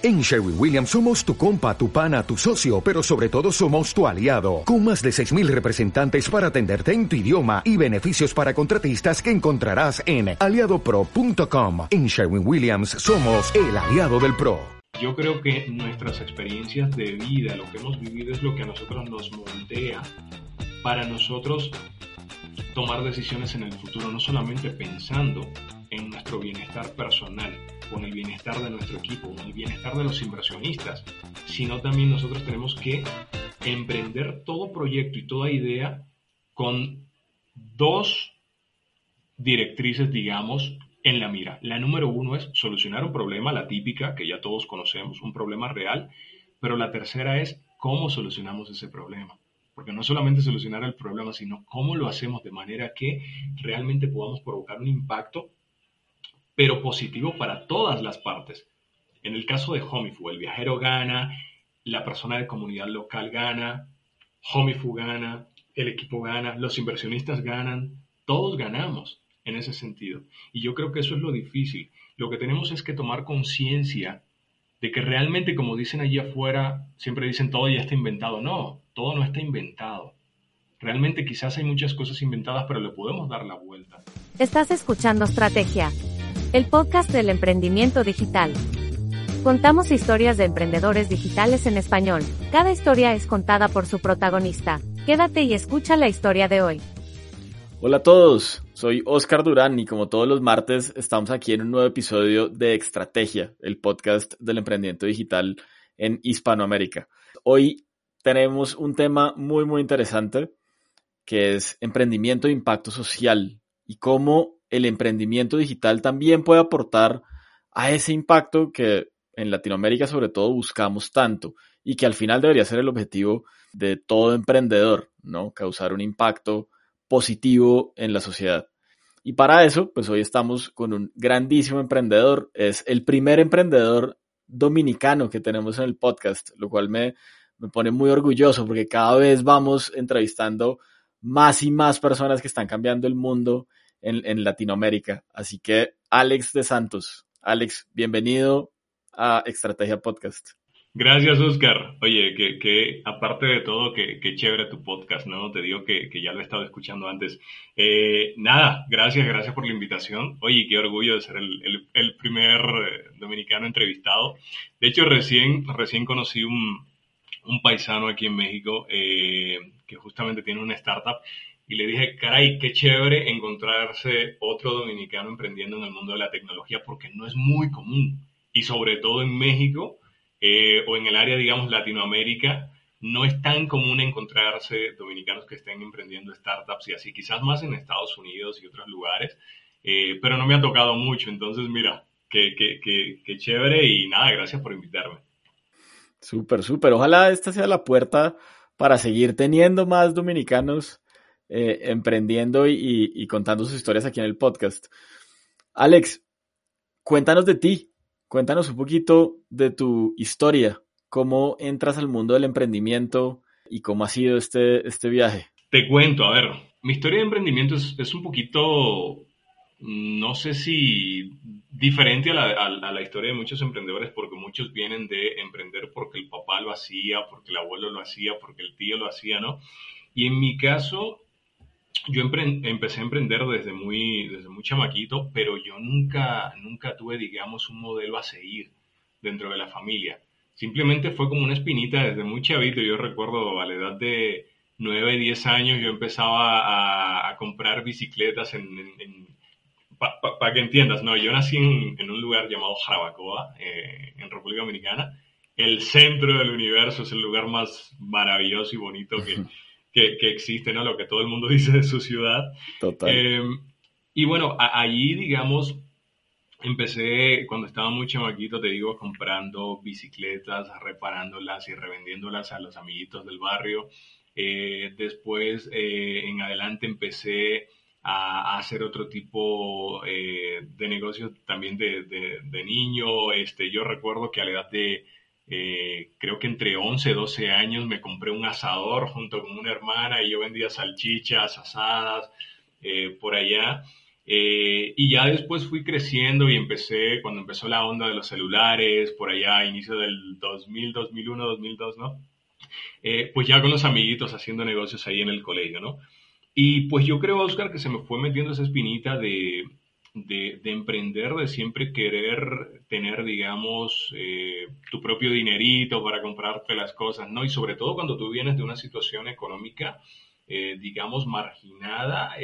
En Sherwin Williams somos tu compa, tu pana, tu socio, pero sobre todo somos tu aliado, con más de 6.000 representantes para atenderte en tu idioma y beneficios para contratistas que encontrarás en aliadopro.com. En Sherwin Williams somos el aliado del PRO. Yo creo que nuestras experiencias de vida, lo que hemos vivido es lo que a nosotros nos moldea para nosotros tomar decisiones en el futuro, no solamente pensando en nuestro bienestar personal, con el bienestar de nuestro equipo, con el bienestar de los inversionistas, sino también nosotros tenemos que emprender todo proyecto y toda idea con dos directrices, digamos, en la mira. La número uno es solucionar un problema, la típica, que ya todos conocemos, un problema real, pero la tercera es cómo solucionamos ese problema. Porque no solamente solucionar el problema, sino cómo lo hacemos de manera que realmente podamos provocar un impacto pero positivo para todas las partes. En el caso de Homifu, el viajero gana, la persona de comunidad local gana, Homifu gana, el equipo gana, los inversionistas ganan, todos ganamos en ese sentido. Y yo creo que eso es lo difícil. Lo que tenemos es que tomar conciencia de que realmente, como dicen allí afuera, siempre dicen todo ya está inventado. No, todo no está inventado. Realmente quizás hay muchas cosas inventadas, pero le podemos dar la vuelta. Estás escuchando Estrategia el podcast del emprendimiento digital. Contamos historias de emprendedores digitales en español. Cada historia es contada por su protagonista. Quédate y escucha la historia de hoy. Hola a todos, soy Oscar Durán y como todos los martes estamos aquí en un nuevo episodio de Estrategia, el podcast del emprendimiento digital en Hispanoamérica. Hoy tenemos un tema muy muy interesante que es emprendimiento de impacto social y cómo el emprendimiento digital también puede aportar a ese impacto que en Latinoamérica sobre todo buscamos tanto y que al final debería ser el objetivo de todo emprendedor, ¿no? Causar un impacto positivo en la sociedad. Y para eso, pues hoy estamos con un grandísimo emprendedor, es el primer emprendedor dominicano que tenemos en el podcast, lo cual me, me pone muy orgulloso porque cada vez vamos entrevistando más y más personas que están cambiando el mundo en, Latinoamérica. Así que Alex de Santos, Alex, bienvenido a Estrategia Podcast. Gracias, Oscar. Oye, que, aparte de todo, que, chévere tu podcast, ¿no? Te digo que, ya lo he estado escuchando antes. Eh, nada, gracias, gracias por la invitación. Oye, qué orgullo de ser el, primer eh, dominicano entrevistado. De hecho, recién, recién conocí un, paisano aquí en México eh, que justamente tiene una startup y le dije, caray, qué chévere encontrarse otro dominicano emprendiendo en el mundo de la tecnología porque no es muy común. Y sobre todo en México eh, o en el área, digamos, Latinoamérica, no es tan común encontrarse dominicanos que estén emprendiendo startups y así, quizás más en Estados Unidos y otros lugares, eh, pero no me ha tocado mucho. Entonces, mira, qué, qué, qué, qué chévere y nada, gracias por invitarme. Súper, súper. Ojalá esta sea la puerta para seguir teniendo más dominicanos eh, emprendiendo y, contando sus historias aquí en el podcast. Alex, cuéntanos de ti, cuéntanos un poquito de tu historia, cómo entras al mundo del emprendimiento y cómo ha sido este, este viaje. Te cuento, a ver, mi historia de emprendimiento es, un poquito, no sé si diferente a la, a la, historia de muchos emprendedores, porque muchos vienen de emprender porque el papá lo hacía, porque el abuelo lo hacía, porque el tío lo hacía, ¿no? Y en mi caso, yo empecé a emprender desde muy, desde muy chamaquito, pero yo nunca, nunca tuve, digamos, un modelo a seguir dentro de la familia. Simplemente fue como una espinita desde muy chavito. Yo recuerdo a la edad de 9, 10 años, yo empezaba a, comprar bicicletas en, para que entiendas, no, yo nací en, un lugar llamado Jarabacoa, eh, en República Dominicana. El centro del universo es el lugar más maravilloso y bonito que, que, existe, ¿no? Lo que todo el mundo dice de su ciudad. Total. Eh, y bueno, allí, digamos, empecé cuando estaba muy chamaquito, te digo, comprando bicicletas, reparándolas y revendiéndolas a los amiguitos del barrio. Eh, después, eh, en adelante, empecé a, hacer otro tipo de negocios también de, de, de, niño. Este, yo recuerdo que a la edad de eh, creo que entre 11 y 12 años me compré un asador junto con una hermana y yo vendía salchichas asadas eh, por allá. Eh, y ya después fui creciendo y empecé, cuando empezó la onda de los celulares, por allá, inicio del 2000, 2001, 2002, ¿no? Pues ya con los amiguitos haciendo negocios ahí en el colegio, ¿no? Y pues yo creo, Oscar, que se me fue metiendo esa espinita de, de, emprender, de siempre querer tener, digamos, eh, tu propio dinerito para comprarte las cosas, ¿no? Y sobre todo cuando tú vienes de una situación económica, digamos, marginada,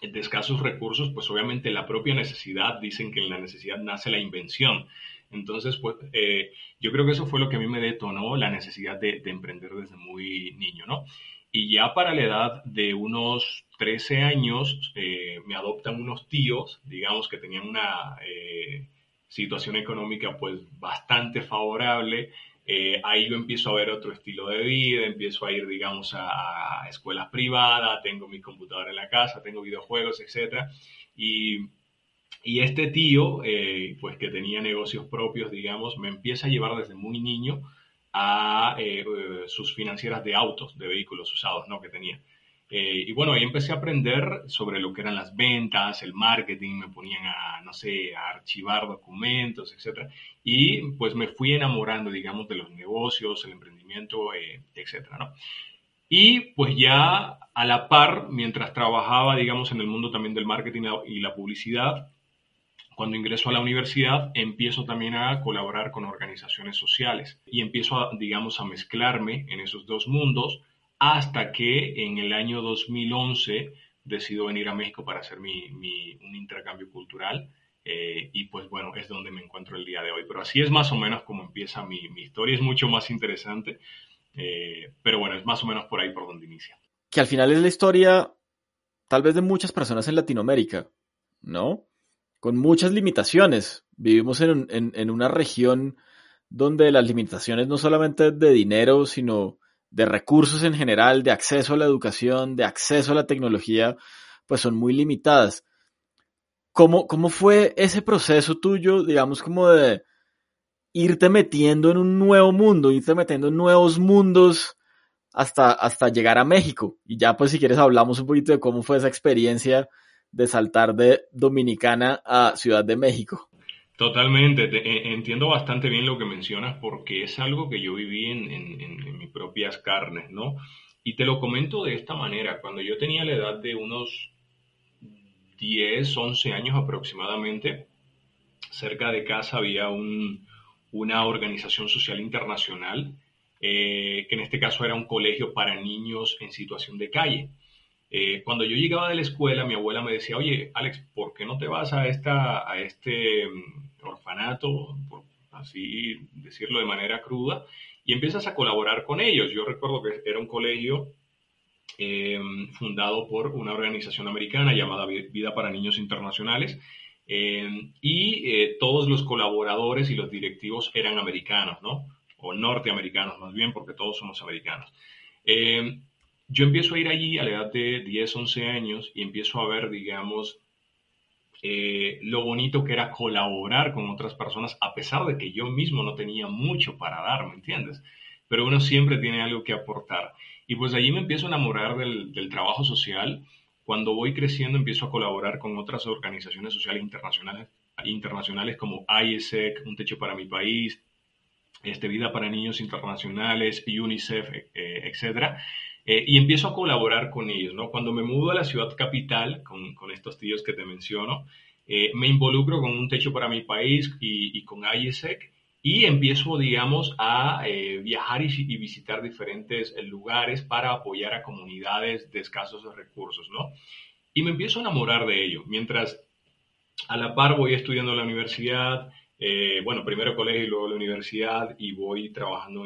de escasos recursos, pues obviamente la propia necesidad, dicen que en la necesidad nace la invención. Entonces, pues eh, yo creo que eso fue lo que a mí me detonó la necesidad de, emprender desde muy niño, ¿no? Y ya para la edad de unos 13 años eh, me adoptan unos tíos, digamos que tenían una eh, situación económica pues bastante favorable eh, ahí yo empiezo a ver otro estilo de vida, empiezo a ir, digamos, a, escuelas privadas, tengo mi computadora en la casa, tengo videojuegos, etc. Y, y este tío, eh, pues que tenía negocios propios, digamos, me empieza a llevar desde muy niño a eh, sus financieras de autos, de vehículos usados, ¿no? Que tenía. Eh, y bueno, ahí empecé a aprender sobre lo que eran las ventas, el marketing, me ponían a, no sé, a archivar documentos, etc. Y pues me fui enamorando, digamos, de los negocios, el emprendimiento, eh, etc. Y pues ya a la par, mientras trabajaba, digamos, en el mundo también del marketing y la publicidad, cuando ingreso a la universidad, empiezo también a colaborar con organizaciones sociales y empiezo, a, digamos, a mezclarme en esos dos mundos hasta que en el año 2011 decido venir a México para hacer mi, un intercambio cultural. Eh, y pues bueno, es donde me encuentro el día de hoy. Pero así es más o menos como empieza mi, historia. Es mucho más interesante, eh, pero bueno, es más o menos por ahí por donde inicia. Que al final es la historia tal vez de muchas personas en Latinoamérica, ¿no? Con muchas limitaciones. Vivimos en, en una región donde las limitaciones no solamente de dinero, sino de recursos en general, de acceso a la educación, de acceso a la tecnología, pues son muy limitadas. ¿Cómo, cómo fue ese proceso tuyo, digamos, como de irte metiendo en un nuevo mundo, irte metiendo en nuevos mundos hasta, hasta llegar a México? Y ya pues si quieres hablamos un poquito de cómo fue esa experiencia de saltar de Dominicana a Ciudad de México. Totalmente, eh, entiendo bastante bien lo que mencionas porque es algo que yo viví en, mis propias carnes, ¿no? Y te lo comento de esta manera, cuando yo tenía la edad de unos 10, 11 años aproximadamente, cerca de casa había una organización social internacional, eh, que en este caso era un colegio para niños en situación de calle. Eh, cuando yo llegaba de la escuela, mi abuela me decía, oye, Alex, ¿por qué no te vas a, esta, a este mm, orfanato, por así decirlo de manera cruda, y empiezas a colaborar con ellos? Yo recuerdo que era un colegio eh, fundado por una organización americana llamada Vida para Niños Internacionales, eh, y todos los colaboradores y los directivos eran americanos, ¿no? O norteamericanos más bien, porque todos somos americanos. Yo empiezo a ir allí a la edad de 10, 11 años y empiezo a ver, digamos, eh, lo bonito que era colaborar con otras personas, a pesar de que yo mismo no tenía mucho para dar, ¿me entiendes? Pero uno siempre tiene algo que aportar. Y pues allí me empiezo a enamorar del, trabajo social. Cuando voy creciendo empiezo a colaborar con otras organizaciones sociales internacionales, internacionales como ISEC, Un Techo para mi País, este, Vida para Niños Internacionales, UNICEF, eh, etcétera. Eh, y empiezo a colaborar con ellos, ¿no? Cuando me mudo a la ciudad capital, con, con estos tíos que te menciono, eh, me involucro con un techo para mi país y, y con IESEC y empiezo, digamos, a eh, viajar y, y, visitar diferentes lugares para apoyar a comunidades de escasos recursos, ¿no? Y me empiezo a enamorar de ello, mientras a la par voy estudiando en la universidad, bueno, primero colegio y luego la universidad y voy trabajando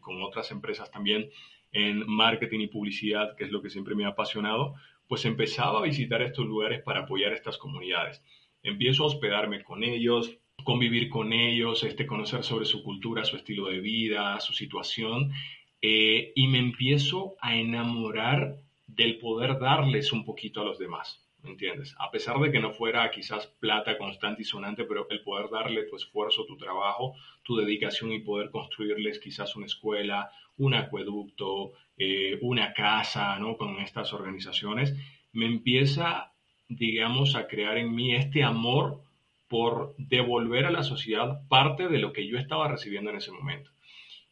con otras empresas también en marketing y publicidad, que es lo que siempre me ha apasionado, pues empezaba a visitar estos lugares para apoyar a estas comunidades. Empiezo a hospedarme con ellos, convivir con ellos, este, conocer sobre su cultura, su estilo de vida, su situación, eh, y me empiezo a enamorar del poder darles un poquito a los demás. ¿me entiendes? A pesar de que no fuera quizás plata constante y sonante, pero el poder darle tu esfuerzo, tu trabajo, tu dedicación y poder construirles quizás una escuela, un acueducto, eh, una casa, ¿no? Con estas organizaciones, me empieza digamos, a crear en mí este amor por devolver a la sociedad parte de lo que yo estaba recibiendo en ese momento.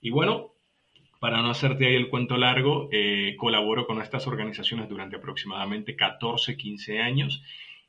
Y bueno, para no hacerte ahí el cuento largo, eh, colaboro con estas organizaciones durante aproximadamente 14, 15 años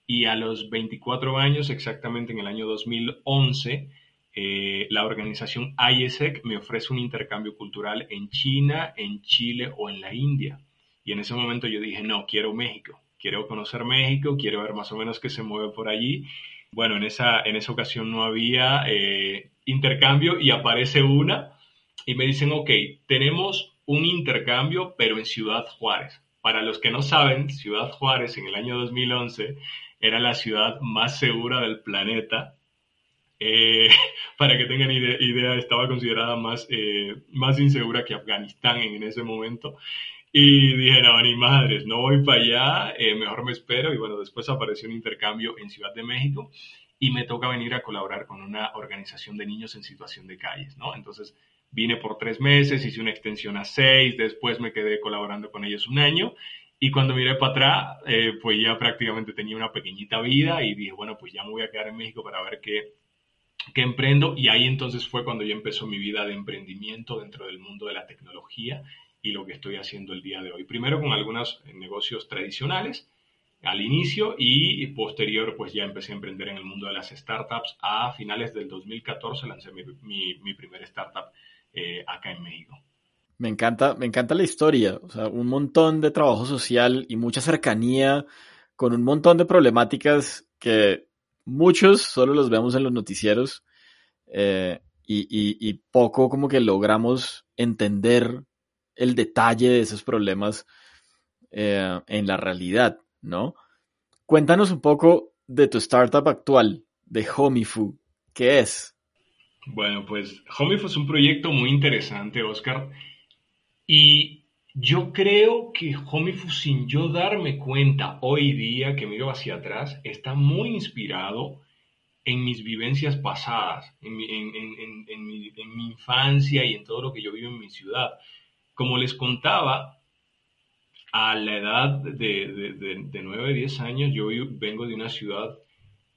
y a los 24 años, exactamente en el año 2011, eh, la organización IESEC me ofrece un intercambio cultural en China, en Chile o en la India. Y en ese momento yo dije, no, quiero México, quiero conocer México, quiero ver más o menos qué se mueve por allí. Bueno, en esa, en esa ocasión no había eh, intercambio y aparece una y me dicen, ok, tenemos un intercambio, pero en Ciudad Juárez. Para los que no saben, Ciudad Juárez en el año 2011 era la ciudad más segura del planeta. Eh, para que tengan idea, estaba considerada más, eh, más insegura que Afganistán en ese momento. Y dije, no, ni madres, no voy para allá, eh, mejor me espero. Y bueno, después apareció un intercambio en Ciudad de México y me toca venir a colaborar con una organización de niños en situación de calles, ¿no? Entonces, Vine por tres meses, hice una extensión a seis, después me quedé colaborando con ellos un año y cuando miré para atrás, eh, pues ya prácticamente tenía una pequeñita vida y dije, bueno, pues ya me voy a quedar en México para ver qué, qué emprendo y ahí entonces fue cuando ya empezó mi vida de emprendimiento dentro del mundo de la tecnología y lo que estoy haciendo el día de hoy. Primero con algunos negocios tradicionales al inicio y posterior pues ya empecé a emprender en el mundo de las startups. A finales del 2014 lancé mi, mi, primera startup eh, acá en México. Me encanta, me encanta la historia, o sea, un montón de trabajo social y mucha cercanía con un montón de problemáticas que muchos solo los vemos en los noticieros eh, y, poco como que logramos entender el detalle de esos problemas eh, en la realidad, ¿no? Cuéntanos un poco de tu startup actual, de Homifu. ¿Qué es? Bueno, pues Homie es un proyecto muy interesante, Oscar. Y yo creo que Homifu, sin yo darme cuenta hoy día que miro hacia atrás, está muy inspirado en mis vivencias pasadas, en mi, infancia y en todo lo que yo vivo en mi ciudad. Como les contaba, a la edad de, de, de 9, 10 años, yo vengo de una ciudad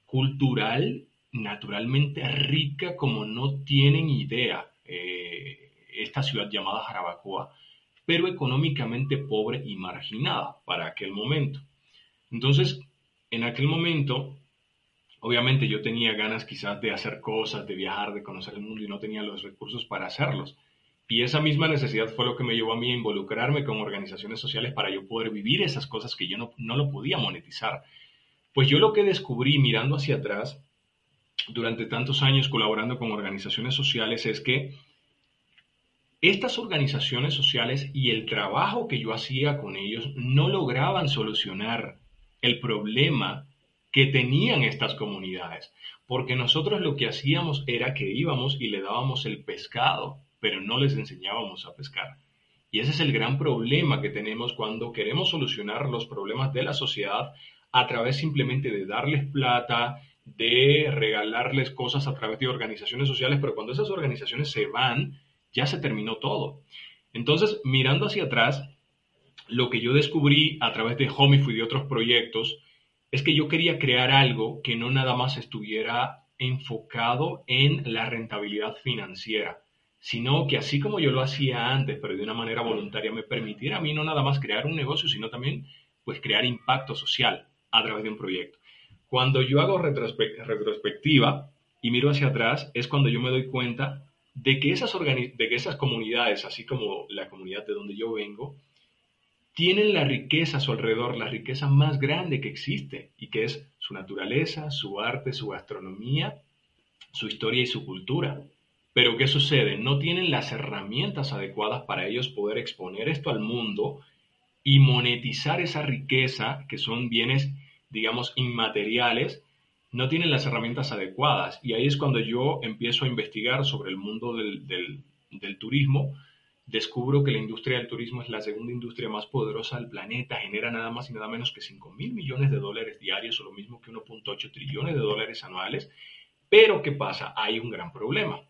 cultural naturalmente rica como no tienen idea eh, esta ciudad llamada Jarabacoa, pero económicamente pobre y marginada para aquel momento. Entonces, en aquel momento, obviamente yo tenía ganas quizás de hacer cosas, de viajar, de conocer el mundo y no tenía los recursos para hacerlos. Y esa misma necesidad fue lo que me llevó a mí a involucrarme con organizaciones sociales para yo poder vivir esas cosas que yo no, no lo podía monetizar. Pues yo lo que descubrí mirando hacia atrás durante tantos años colaborando con organizaciones sociales es que estas organizaciones sociales y el trabajo que yo hacía con ellos no lograban solucionar el problema que tenían estas comunidades, porque nosotros lo que hacíamos era que íbamos y le dábamos el pescado, pero no les enseñábamos a pescar. Y ese es el gran problema que tenemos cuando queremos solucionar los problemas de la sociedad a través simplemente de darles plata, de regalarles cosas a través de organizaciones sociales, pero cuando esas organizaciones se van, ya se terminó todo. Entonces, mirando hacia atrás, lo que yo descubrí a través de Homify y de otros proyectos es que yo quería crear algo que no nada más estuviera enfocado en la rentabilidad financiera, sino que así como yo lo hacía antes, pero de una manera voluntaria, me permitiera a mí no nada más crear un negocio, sino también pues crear impacto social a través de un proyecto. Cuando yo hago retrospectiva y miro hacia atrás, es cuando yo me doy cuenta de que, esas de que esas comunidades, así como la comunidad de donde yo vengo, tienen la riqueza a su alrededor, la riqueza más grande que existe, y que es su naturaleza, su arte, su gastronomía, su historia y su cultura. Pero ¿qué sucede? No tienen las herramientas adecuadas para ellos poder exponer esto al mundo y monetizar esa riqueza, que son bienes digamos, inmateriales, no tienen las herramientas adecuadas. Y ahí es cuando yo empiezo a investigar sobre el mundo del, del, turismo. Descubro que la industria del turismo es la segunda industria más poderosa del planeta, genera nada más y nada menos que 5 mil millones de dólares diarios o lo mismo que 1.8 trillones de dólares anuales. Pero ¿qué pasa? Hay un gran problema.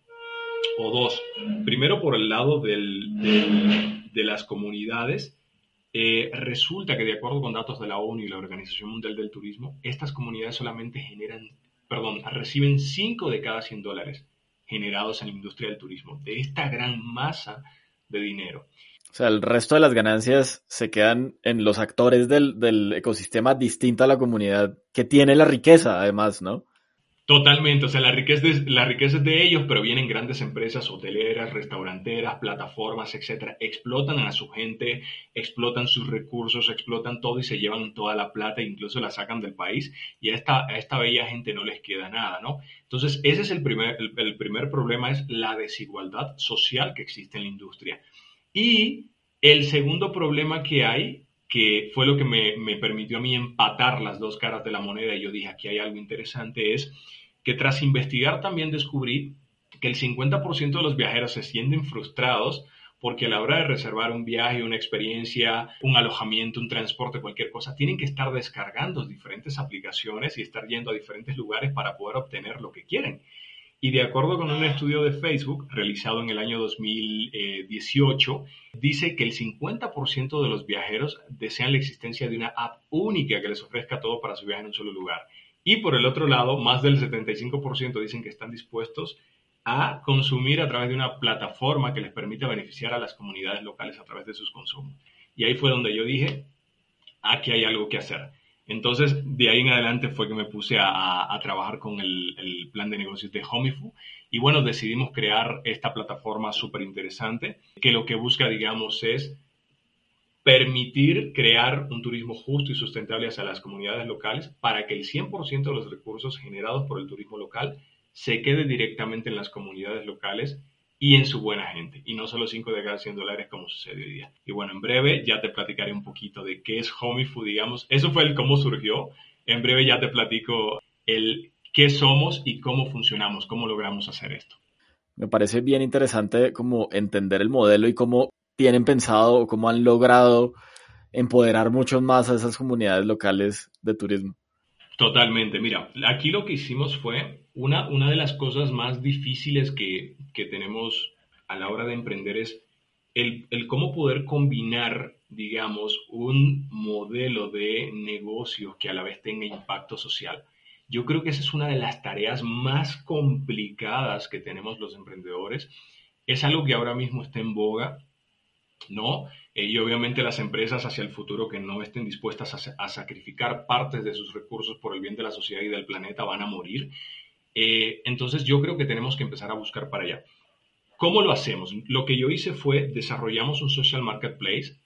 O dos. Primero por el lado del, de las comunidades eh, resulta que de acuerdo con datos de la ONU y la Organización Mundial del Turismo, estas comunidades solamente generan, perdón, reciben 5 de cada 100 dólares generados en la industria del turismo, de esta gran masa de dinero. O sea, el resto de las ganancias se quedan en los actores del, del ecosistema distinto a la comunidad que tiene la riqueza, además, ¿no? Totalmente, o sea, la riqueza, es, de ellos, pero vienen grandes empresas hoteleras, restauranteras, plataformas, etcétera, explotan a su gente, explotan sus recursos, explotan todo y se llevan toda la plata, incluso la sacan del país y a esta, a esta bella gente no les queda nada, ¿no? Entonces, ese es el primer, el, primer problema, es la desigualdad social que existe en la industria. Y el segundo problema que hay que fue lo que me, me, permitió a mí empatar las dos caras de la moneda y yo dije, aquí hay algo interesante, es que tras investigar también descubrí que el 50% de los viajeros se sienten frustrados porque a la hora de reservar un viaje, una experiencia, un alojamiento, un transporte, cualquier cosa, tienen que estar descargando diferentes aplicaciones y estar yendo a diferentes lugares para poder obtener lo que quieren. Y de acuerdo con un estudio de Facebook realizado en el año 2018, dice que el 50% de los viajeros desean la existencia de una app única que les ofrezca todo para su viaje en un solo lugar. Y por el otro lado, más del 75% dicen que están dispuestos a consumir a través de una plataforma que les permita beneficiar a las comunidades locales a través de sus consumos. Y ahí fue donde yo dije, aquí hay algo que hacer. Entonces, de ahí en adelante fue que me puse a, trabajar con el, plan de negocios de Homifu. Y bueno, decidimos crear esta plataforma súper interesante que lo que busca, digamos, es permitir crear un turismo justo y sustentable hacia las comunidades locales para que el 100% de los recursos generados por el turismo local se quede directamente en las comunidades locales y en su buena gente, y no solo 5 de cada 100 dólares como sucede hoy día. Y bueno, en breve ya te platicaré un poquito de qué es Homifood, digamos. Eso fue el cómo surgió. En breve ya te platico el qué somos y cómo funcionamos, cómo logramos hacer esto. Me parece bien interesante como entender el modelo y cómo tienen pensado o cómo han logrado empoderar mucho más a esas comunidades locales de turismo? Totalmente. Mira, aquí lo que hicimos fue una, una de las cosas más difíciles que, que tenemos a la hora de emprender es el, el, cómo poder combinar, digamos, un modelo de negocio que a la vez tenga impacto social. Yo creo que esa es una de las tareas más complicadas que tenemos los emprendedores. Es algo que ahora mismo está en boga ¿no? Eh, y obviamente las empresas hacia el futuro que no estén dispuestas a, sacrificar partes de sus recursos por el bien de la sociedad y del planeta van a morir. Eh, entonces yo creo que tenemos que empezar a buscar para allá. ¿Cómo lo hacemos? Lo que yo hice fue desarrollamos un social marketplace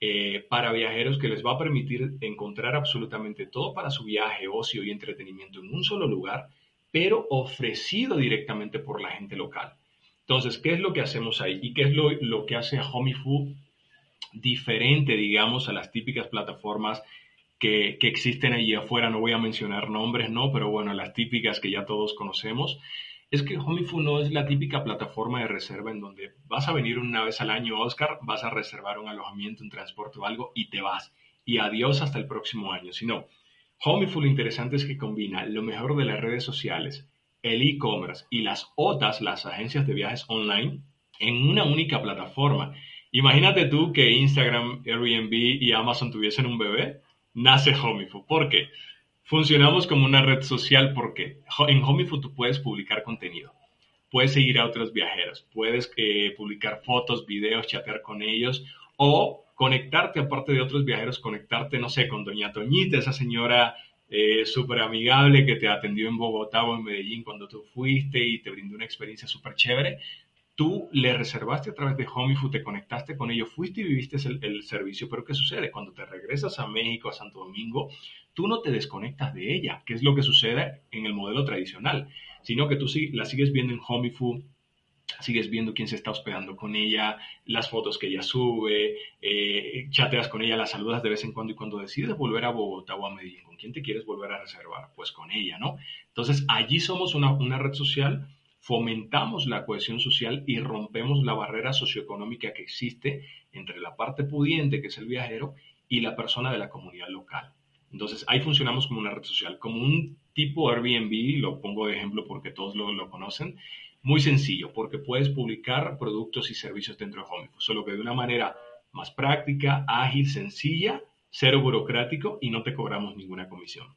eh, para viajeros que les va a permitir encontrar absolutamente todo para su viaje, ocio y entretenimiento en un solo lugar, pero ofrecido directamente por la gente local. Entonces, ¿qué es lo que hacemos ahí? ¿Y qué es lo, que hace a diferente, digamos, a las típicas plataformas que, existen allí afuera? No voy a mencionar nombres, ¿no? Pero bueno, las típicas que ya todos conocemos. Es que HomeyFood no es la típica plataforma de reserva en donde vas a venir una vez al año, Oscar, vas a reservar un alojamiento, un transporte o algo y te vas. Y adiós hasta el próximo año. Sino, HomeyFood lo interesante es que combina lo mejor de las redes sociales, el e-commerce y las OTAs, las agencias de viajes online, en una única plataforma. Imagínate tú que Instagram, Airbnb y Amazon tuviesen un bebé, nace HomeyFood. ¿Por qué? Funcionamos como una red social porque en HomeyFood tú puedes publicar contenido, puedes seguir a otros viajeros, puedes eh, publicar fotos, videos, chatear con ellos o conectarte, aparte de otros viajeros, conectarte, no sé, con Doña Toñita, esa señora eh, súper amigable que te atendió en Bogotá o en Medellín cuando tú fuiste y te brindó una experiencia súper chévere. Tú le reservaste a través de HomeyFood, te conectaste con ellos, fuiste y viviste el, servicio, pero ¿qué sucede? Cuando te regresas a México, a Santo Domingo, tú no te desconectas de ella, que es lo que sucede en el modelo tradicional, sino que tú la sigues viendo en HomeyFood, sigues viendo quién se está hospedando con ella, las fotos que ella sube, eh, chateas con ella, la saludas de vez en cuando y cuando decides volver a Bogotá o a Medellín, ¿con quién te quieres volver a reservar? Pues con ella, ¿no? Entonces allí somos una, una red social, fomentamos la cohesión social y rompemos la barrera socioeconómica que existe entre la parte pudiente, que es el viajero, y la persona de la comunidad local. Entonces ahí funcionamos como una red social, como un tipo Airbnb, lo pongo de ejemplo porque todos lo, lo conocen, muy sencillo, porque puedes publicar productos y servicios dentro de HomeFood, solo que de una manera más práctica, ágil, sencilla, cero burocrático y no te cobramos ninguna comisión.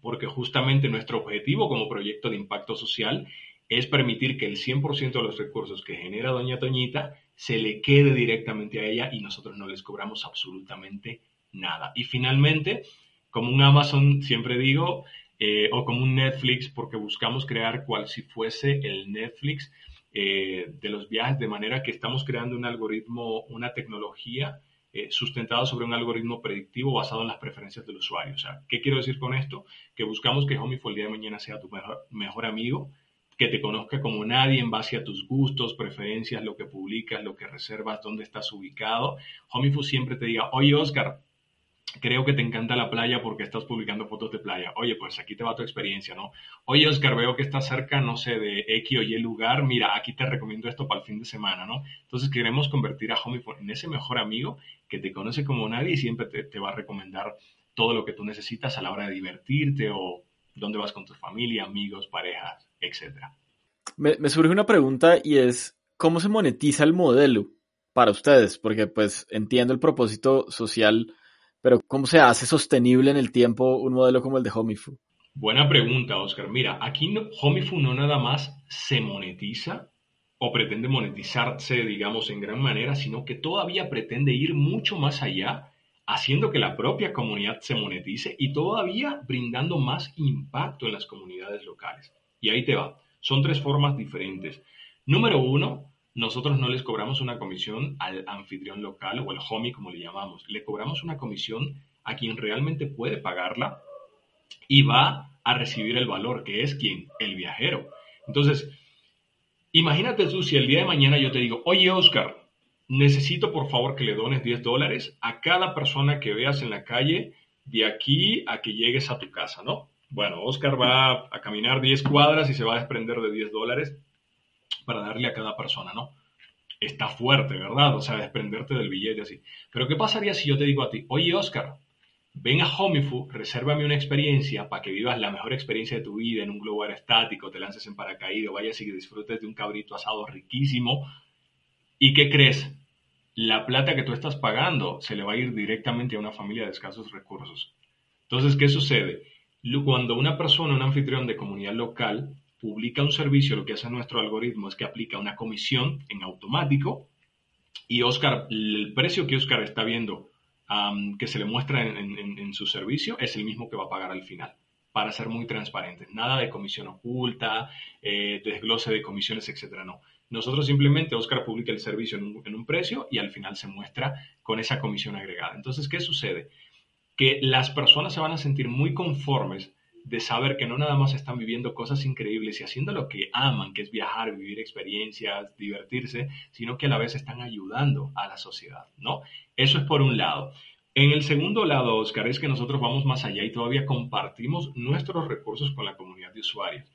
Porque justamente nuestro objetivo como proyecto de impacto social es permitir que el 100% de los recursos que genera doña Toñita se le quede directamente a ella y nosotros no les cobramos absolutamente nada. Y finalmente, como un Amazon, siempre digo, eh, o como un Netflix, porque buscamos crear cual si fuese el Netflix eh, de los viajes, de manera que estamos creando un algoritmo, una tecnología eh, sustentada sobre un algoritmo predictivo basado en las preferencias del usuario. O sea, ¿qué quiero decir con esto? Que buscamos que Homify el día de mañana sea tu mejor, mejor amigo, que te conozca como nadie en base a tus gustos, preferencias, lo que publicas, lo que reservas, dónde estás ubicado. Homify siempre te diga, oye Oscar, creo que te encanta la playa porque estás publicando fotos de playa. Oye, pues aquí te va tu experiencia, ¿no? Oye, Oscar, veo que estás cerca, no sé, de X o Y lugar. Mira, aquí te recomiendo esto para el fin de semana, ¿no? Entonces queremos convertir a HomePhone en ese mejor amigo que te conoce como nadie y siempre te, va a recomendar todo lo que tú necesitas a la hora de divertirte o dónde vas con tu familia, amigos, parejas, etcétera. Me, me surge una pregunta y es, ¿cómo se monetiza el modelo para ustedes? Porque pues entiendo el propósito social pero ¿cómo se hace sostenible en el tiempo un modelo como el de Homifu? Buena pregunta, Oscar. Mira, aquí no, Homifu no nada más se monetiza o pretende monetizarse, digamos, en gran manera, sino que todavía pretende ir mucho más allá, haciendo que la propia comunidad se monetice y todavía brindando más impacto en las comunidades locales. Y ahí te va. Son tres formas diferentes. Número uno, nosotros no les cobramos una comisión al anfitrión local o al homie, como le llamamos. Le cobramos una comisión a quien realmente puede pagarla y va a recibir el valor, que es quien, el viajero. Entonces, imagínate tú si el día de mañana yo te digo, oye Oscar, necesito por favor que le dones 10 dólares a cada persona que veas en la calle de aquí a que llegues a tu casa, ¿no? Bueno, Oscar va a caminar 10 cuadras y se va a desprender de 10 dólares para darle a cada persona, ¿no? Está fuerte, ¿verdad? O sea, desprenderte del billete así. Pero ¿qué pasaría si yo te digo a ti, oye Oscar, ven a Homifu, resérvame una experiencia para que vivas la mejor experiencia de tu vida en un globo aerostático, te lances en paracaídas, vayas y disfrutes de un cabrito asado riquísimo. ¿Y qué crees? La plata que tú estás pagando se le va a ir directamente a una familia de escasos recursos. Entonces, ¿qué sucede? Cuando una persona, un anfitrión de comunidad local, publica un servicio, lo que hace nuestro algoritmo es que aplica una comisión en automático y Oscar, el precio que Oscar está viendo que se le muestra en, su servicio es el mismo que va a pagar al final, para ser muy transparentes. Nada de comisión oculta, eh, desglose de comisiones, etcétera, no. Nosotros simplemente, Oscar publica el servicio en un, en un precio y al final se muestra con esa comisión agregada. Entonces, ¿qué sucede? Que las personas se van a sentir muy conformes de saber que no nada más están viviendo cosas increíbles y haciendo lo que aman, que es viajar, vivir experiencias, divertirse, sino que a la vez están ayudando a la sociedad, ¿no? Eso es por un lado. En el segundo lado, Oscar, es que nosotros vamos más allá y todavía compartimos nuestros recursos con la comunidad de usuarios.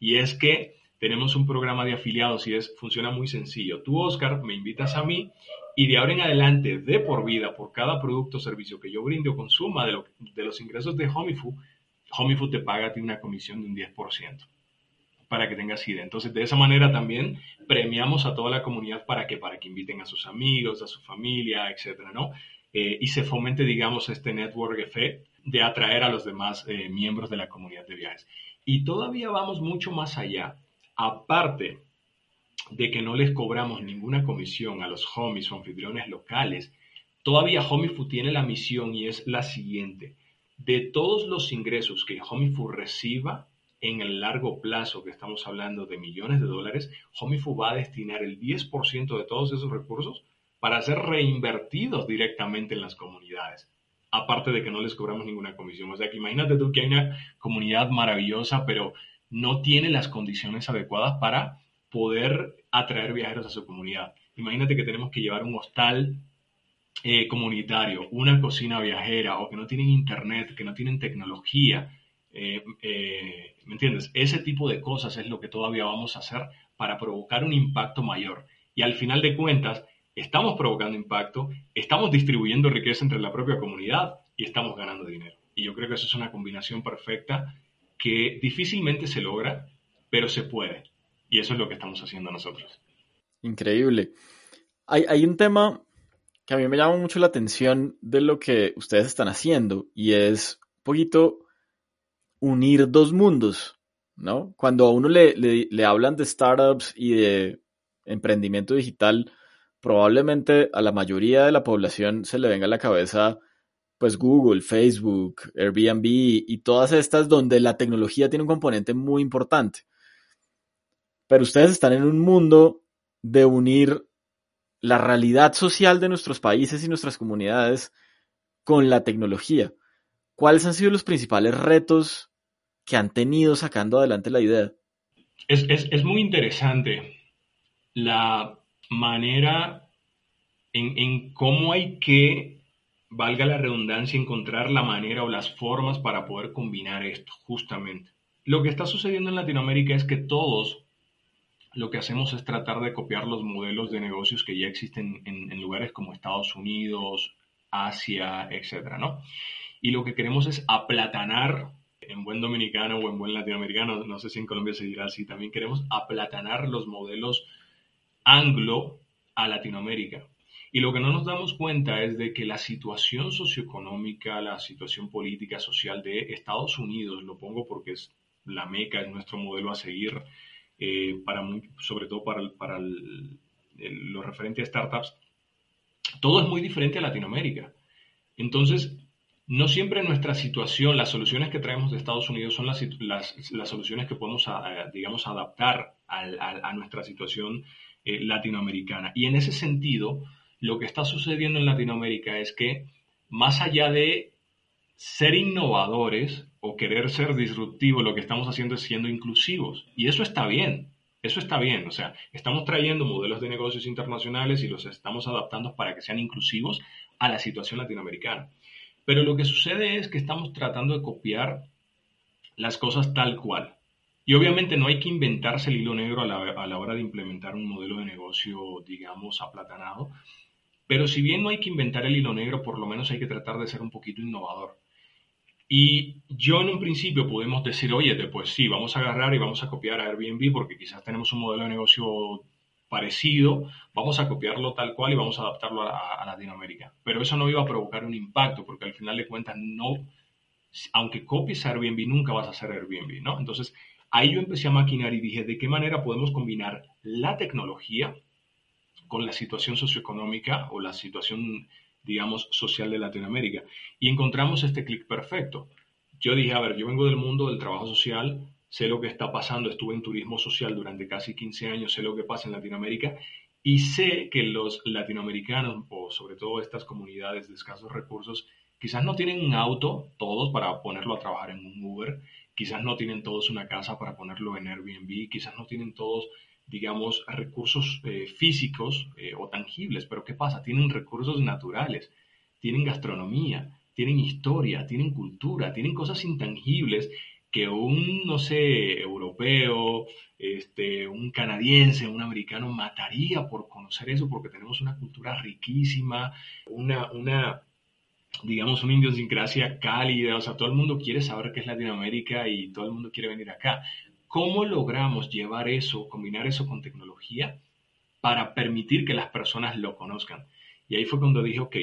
Y es que tenemos un programa de afiliados y es, funciona muy sencillo. Tú, Oscar, me invitas a mí y de ahora en adelante, de por vida, por cada producto o servicio que yo brinde o consuma de, los ingresos de Homifu, HomeFood te paga a ti una comisión de un 10% para que tengas idea. Entonces, de esa manera también premiamos a toda la comunidad para que, para que inviten a sus amigos, a su familia, etcétera, ¿no? Eh, y se fomente, digamos, este network effect de atraer a los demás eh, miembros de la comunidad de viajes. Y todavía vamos mucho más allá. Aparte de que no les cobramos ninguna comisión a los homies o anfitriones locales, todavía HomieFood tiene la misión y es la siguiente de todos los ingresos que Homifu reciba en el largo plazo, que estamos hablando de millones de dólares, Homifu va a destinar el 10% de todos esos recursos para ser reinvertidos directamente en las comunidades. Aparte de que no les cobramos ninguna comisión. O sea que imagínate tú que hay una comunidad maravillosa, pero no tiene las condiciones adecuadas para poder atraer viajeros a su comunidad. Imagínate que tenemos que llevar un hostal eh, comunitario, una cocina viajera o que no tienen internet, que no tienen tecnología, eh, eh, ¿me entiendes? Ese tipo de cosas es lo que todavía vamos a hacer para provocar un impacto mayor. Y al final de cuentas, estamos provocando impacto, estamos distribuyendo riqueza entre la propia comunidad y estamos ganando dinero. Y yo creo que eso es una combinación perfecta que difícilmente se logra, pero se puede. Y eso es lo que estamos haciendo nosotros. Increíble. Hay, hay un tema que a mí me llama mucho la atención de lo que ustedes están haciendo y es un poquito unir dos mundos, ¿no? Cuando a uno le, le, hablan de startups y de emprendimiento digital, probablemente a la mayoría de la población se le venga a la cabeza pues Google, Facebook, Airbnb y todas estas donde la tecnología tiene un componente muy importante. Pero ustedes están en un mundo de unir la realidad social de nuestros países y nuestras comunidades con la tecnología. ¿Cuáles han sido los principales retos que han tenido sacando adelante la idea? Es, muy interesante la manera en, en, cómo hay que, valga la redundancia, encontrar la manera o las formas para poder combinar esto, justamente. Lo que está sucediendo en Latinoamérica es que todos lo que hacemos es tratar de copiar los modelos de negocios que ya existen en, lugares como Estados Unidos, Asia, etcétera, ¿no? Y lo que queremos es aplatanar en buen dominicano o en buen latinoamericano, no sé si en Colombia se dirá así, también queremos aplatanar los modelos anglo a Latinoamérica. Y lo que no nos damos cuenta es de que la situación socioeconómica, la situación política, social de Estados Unidos, lo pongo porque es la meca, es nuestro modelo a seguir, eh, para sobre todo para, para lo referente a startups, todo es muy diferente a Latinoamérica. Entonces, no siempre nuestra situación, las soluciones que traemos de Estados Unidos son las, las, soluciones que podemos, digamos, adaptar a, nuestra situación eh, latinoamericana. Y en ese sentido, lo que está sucediendo en Latinoamérica es que más allá de ser innovadores o querer ser disruptivos, lo que estamos haciendo es siendo inclusivos. Y eso está bien, eso está bien. O sea, estamos trayendo modelos de negocios internacionales y los estamos adaptando para que sean inclusivos a la situación latinoamericana. Pero lo que sucede es que estamos tratando de copiar las cosas tal cual. Y obviamente no hay que inventarse el hilo negro a la, hora de implementar un modelo de negocio, digamos, aplatanado. Pero si bien no hay que inventar el hilo negro, por lo menos hay que tratar de ser un poquito innovador. Y yo en un principio podemos decir, oye, pues sí, vamos a agarrar y vamos a copiar a Airbnb porque quizás tenemos un modelo de negocio parecido, vamos a copiarlo tal cual y vamos a adaptarlo a, Latinoamérica. Pero eso no iba a provocar un impacto, porque al final de cuentas no, aunque copies Airbnb, nunca vas a hacer Airbnb, ¿no? Entonces, ahí yo empecé a maquinar y dije, ¿de qué manera podemos combinar la tecnología con la situación socioeconómica o la situación, digamos, social de Latinoamérica? Y encontramos este clic perfecto. Yo dije, a ver, yo vengo del mundo del trabajo social, sé lo que está pasando, estuve en turismo social durante casi 15 años, sé lo que pasa en Latinoamérica y sé que los latinoamericanos, o sobre todo estas comunidades de escasos recursos, quizás no tienen un auto todos para ponerlo a trabajar en un Uber, quizás no tienen todos una casa para ponerlo en Airbnb, quizás no tienen todos, digamos, recursos eh, físicos eh, o tangibles, pero ¿qué pasa? Tienen recursos naturales, tienen gastronomía, tienen historia, tienen cultura, tienen cosas intangibles que un, no sé, europeo, este, un canadiense, un americano mataría por conocer eso porque tenemos una cultura riquísima, una, una digamos, una idiosincrasia cálida, o sea, todo el mundo quiere saber qué es Latinoamérica y todo el mundo quiere venir acá. ¿Cómo logramos llevar eso, combinar eso con tecnología para permitir que las personas lo conozcan? Y ahí fue cuando dije, ok,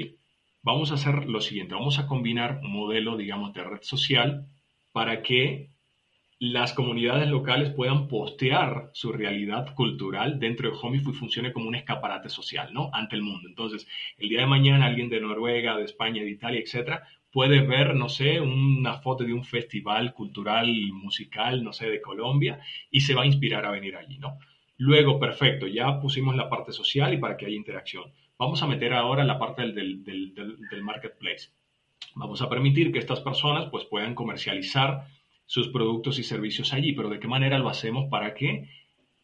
vamos a hacer lo siguiente, vamos a combinar un modelo, digamos, de red social para que las comunidades locales puedan postear su realidad cultural dentro de Homify y funcione como un escaparate social, ¿no? Ante el mundo. Entonces, el día de mañana alguien de Noruega, de España, de Italia, etcétera, puede ver, no sé, una foto de un festival cultural, musical, no sé, de Colombia y se va a inspirar a venir allí, ¿no? Luego, perfecto, ya pusimos la parte social y para que haya interacción. Vamos a meter ahora la parte del, del, del, del marketplace. Vamos a permitir que estas personas pues puedan comercializar sus productos y servicios allí, pero ¿de qué manera lo hacemos para que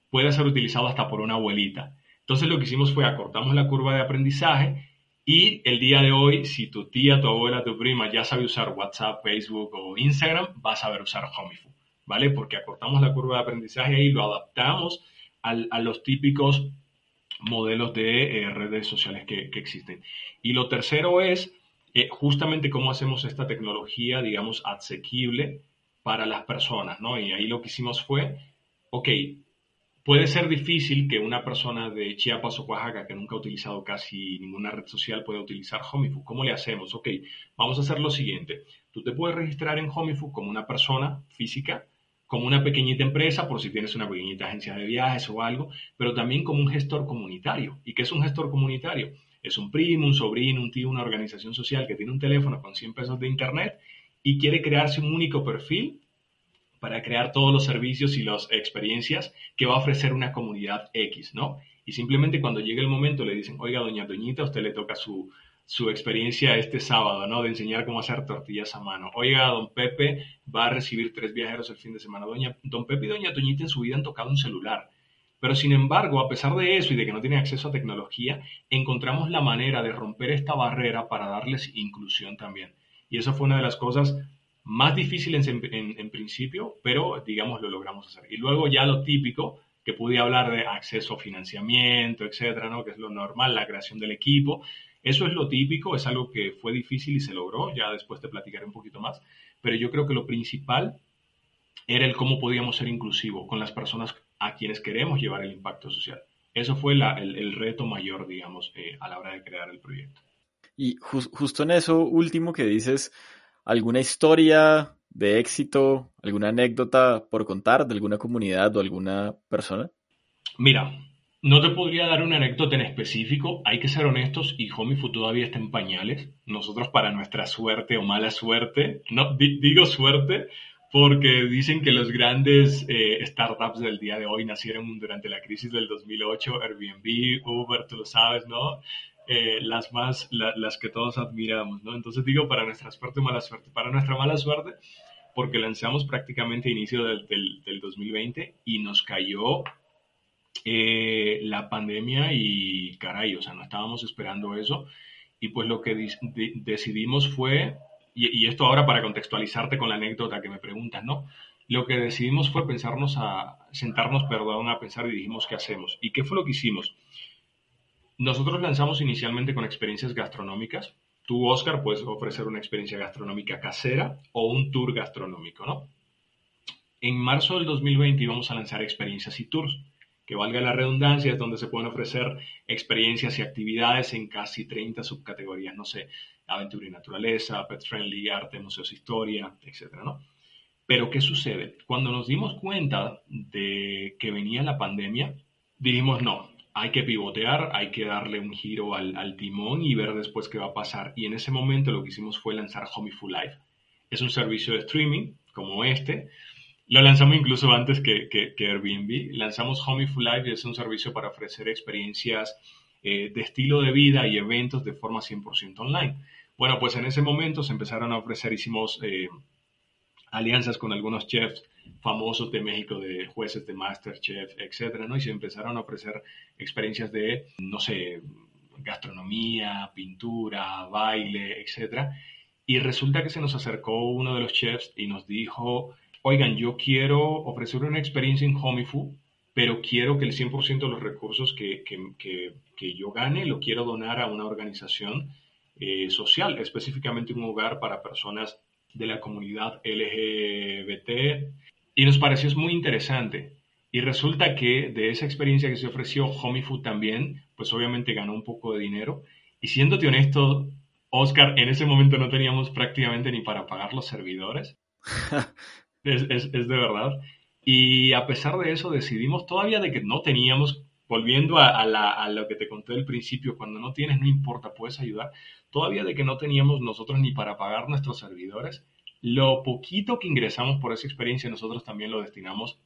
pueda ser utilizado hasta por una abuelita? Entonces lo que hicimos fue acortamos la curva de aprendizaje y el día de hoy, si tu tía, tu abuela, tu prima ya sabe usar WhatsApp, Facebook o Instagram, va a saber usar Homifu, ¿vale? Porque acortamos la curva de aprendizaje y lo adaptamos a los típicos modelos de eh, redes sociales que, que existen. Y lo tercero es eh, justamente cómo hacemos esta tecnología, digamos, asequible para las personas, ¿no? Y ahí lo que hicimos fue, ok, Puede ser difícil que una persona de Chiapas o Oaxaca que nunca ha utilizado casi ninguna red social pueda utilizar HomeFood. ¿Cómo le hacemos? Ok, vamos a hacer lo siguiente. Tú te puedes registrar en HomeFood como una persona física, como una pequeñita empresa, por si tienes una pequeñita agencia de viajes o algo, pero también como un gestor comunitario. ¿Y qué es un gestor comunitario? Es un primo, un sobrino, un tío, una organización social que tiene un teléfono con 100 pesos de internet y quiere crearse un único perfil para crear todos los servicios y las experiencias que va a ofrecer una comunidad X, ¿no? Y simplemente cuando llegue el momento le dicen, oiga, doña Doñita, a usted le toca su, su experiencia este sábado, ¿no? De enseñar cómo hacer tortillas a mano. Oiga, don Pepe va a recibir tres viajeros el fin de semana. Doña, don Pepe y doña Doñita en su vida han tocado un celular. Pero sin embargo, a pesar de eso y de que no tienen acceso a tecnología, encontramos la manera de romper esta barrera para darles inclusión también. Y eso fue una de las cosas más difíciles en, principio, pero digamos lo logramos hacer. Y luego ya lo típico, que pude hablar de acceso a financiamiento, etcétera, ¿no? que es lo normal, la creación del equipo. Eso es lo típico, es algo que fue difícil y se logró, ya después te platicaré un poquito más, pero yo creo que lo principal era el cómo podíamos ser inclusivos con las personas a quienes queremos llevar el impacto social. Eso fue el, reto mayor, digamos, eh, a la hora de crear el proyecto. Y justo en eso último que dices, ¿Alguna historia de éxito, alguna anécdota por contar de alguna comunidad o alguna persona? Mira, no te podría dar una anécdota en específico, hay que ser honestos y HomeFood todavía está en pañales. Nosotros para nuestra suerte o mala suerte, no digo suerte porque dicen que los grandes eh, startups del día de hoy nacieron durante la crisis del 2008, Airbnb, Uber, tú lo sabes, ¿no? Eh, las más, las que todos admiramos, ¿no? Entonces digo para nuestra suerte mala suerte. Para nuestra mala suerte, porque lanzamos prácticamente a inicio del, del, 2020 y nos cayó eh, la pandemia y caray, o sea, no estábamos esperando eso. Y pues lo que decidimos fue, y, y, esto ahora para contextualizarte con la anécdota que me preguntas, ¿no? Lo que decidimos fue pensarnos a, sentarnos, perdón, a pensar y dijimos, ¿qué hacemos? ¿Y qué fue lo que hicimos? Nosotros lanzamos inicialmente con experiencias gastronómicas. Tú, Oscar, puedes ofrecer una experiencia gastronómica casera o un tour gastronómico, ¿no? En marzo del 2020 íbamos a lanzar experiencias y tours, que valga la redundancia, es donde se pueden ofrecer experiencias y actividades en casi 30 subcategorías, no sé, aventura y naturaleza, pet friendly, arte, museos, historia, etcétera, ¿no? Pero ¿qué sucede? Cuando nos dimos cuenta de que venía la pandemia, dijimos, no, hay que pivotear, hay que darle un giro al, timón y ver después qué va a pasar. Y en ese momento lo que hicimos fue lanzar Homeyful Live. Es un servicio de streaming como este. Lo lanzamos incluso antes que, Airbnb. Lanzamos Homeyful Live y es un servicio para ofrecer experiencias eh, de estilo de vida y eventos de forma 100% online. Bueno, pues en ese momento se empezaron a ofrecer, hicimos eh, alianzas con algunos chefs famosos de México, de jueces de Masterchef, etcétera, ¿no? Y se empezaron a ofrecer experiencias de, no sé, gastronomía, pintura, baile, etcétera. Y resulta que se nos acercó uno de los chefs y nos dijo, oigan, yo quiero ofrecer una experiencia en Homifu, pero quiero que el 100% de los recursos que, que, que, yo gane lo quiero donar a una organización eh, social, específicamente un hogar para personas de la comunidad LGBT y nos pareció muy interesante. Y resulta que de esa experiencia que se ofreció, Homifood también, pues obviamente ganó un poco de dinero. Y siéndote honesto, Oscar, en ese momento no teníamos prácticamente ni para pagar los servidores. es, es, de verdad. Y a pesar de eso decidimos todavía de que no teníamos, volviendo a, a, lo que te conté al principio, cuando no tienes, no importa, puedes ayudar, todavía de que no teníamos nosotros ni para pagar nuestros servidores, lo poquito que ingresamos por esa experiencia nosotros también lo destinamos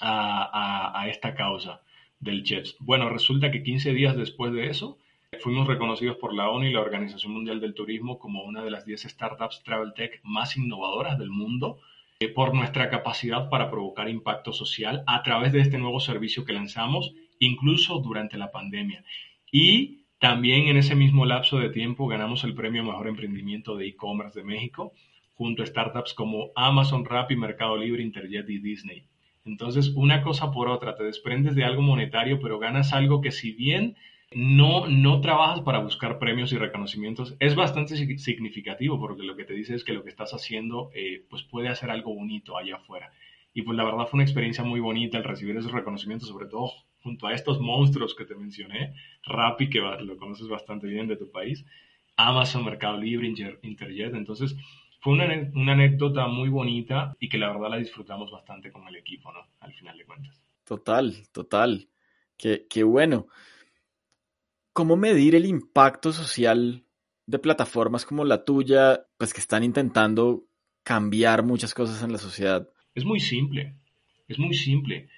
a, esta causa del CHEPS. Bueno, resulta que 15 días después de eso, fuimos reconocidos por la ONU y la Organización Mundial del Turismo como una de las 10 startups travel tech más innovadoras del mundo eh, por nuestra capacidad para provocar impacto social a través de este nuevo servicio que lanzamos, incluso durante la pandemia. Y también en ese mismo lapso de tiempo ganamos el premio Mejor Emprendimiento de E-Commerce de México junto a startups como Amazon, Rappi, Mercado Libre, Interjet y Disney. Entonces, una cosa por otra, te desprendes de algo monetario, pero ganas algo que si bien no, no trabajas para buscar premios y reconocimientos, es bastante significativo porque lo que te dice es que lo que estás haciendo eh, pues puede hacer algo bonito allá afuera. Y pues la verdad fue una experiencia muy bonita el recibir esos reconocimientos, sobre todo junto a estos monstruos que te mencioné, Rappi, que lo conoces bastante bien de tu país, Amazon, Mercado Libre, Interjet. Entonces, fue una, una, anécdota muy bonita y que la verdad la disfrutamos bastante con el equipo, ¿no? Al final de cuentas. Total, total. Qué, qué bueno. ¿Cómo medir el impacto social de plataformas como la tuya, pues que están intentando cambiar muchas cosas en la sociedad? Es muy simple, es muy simple.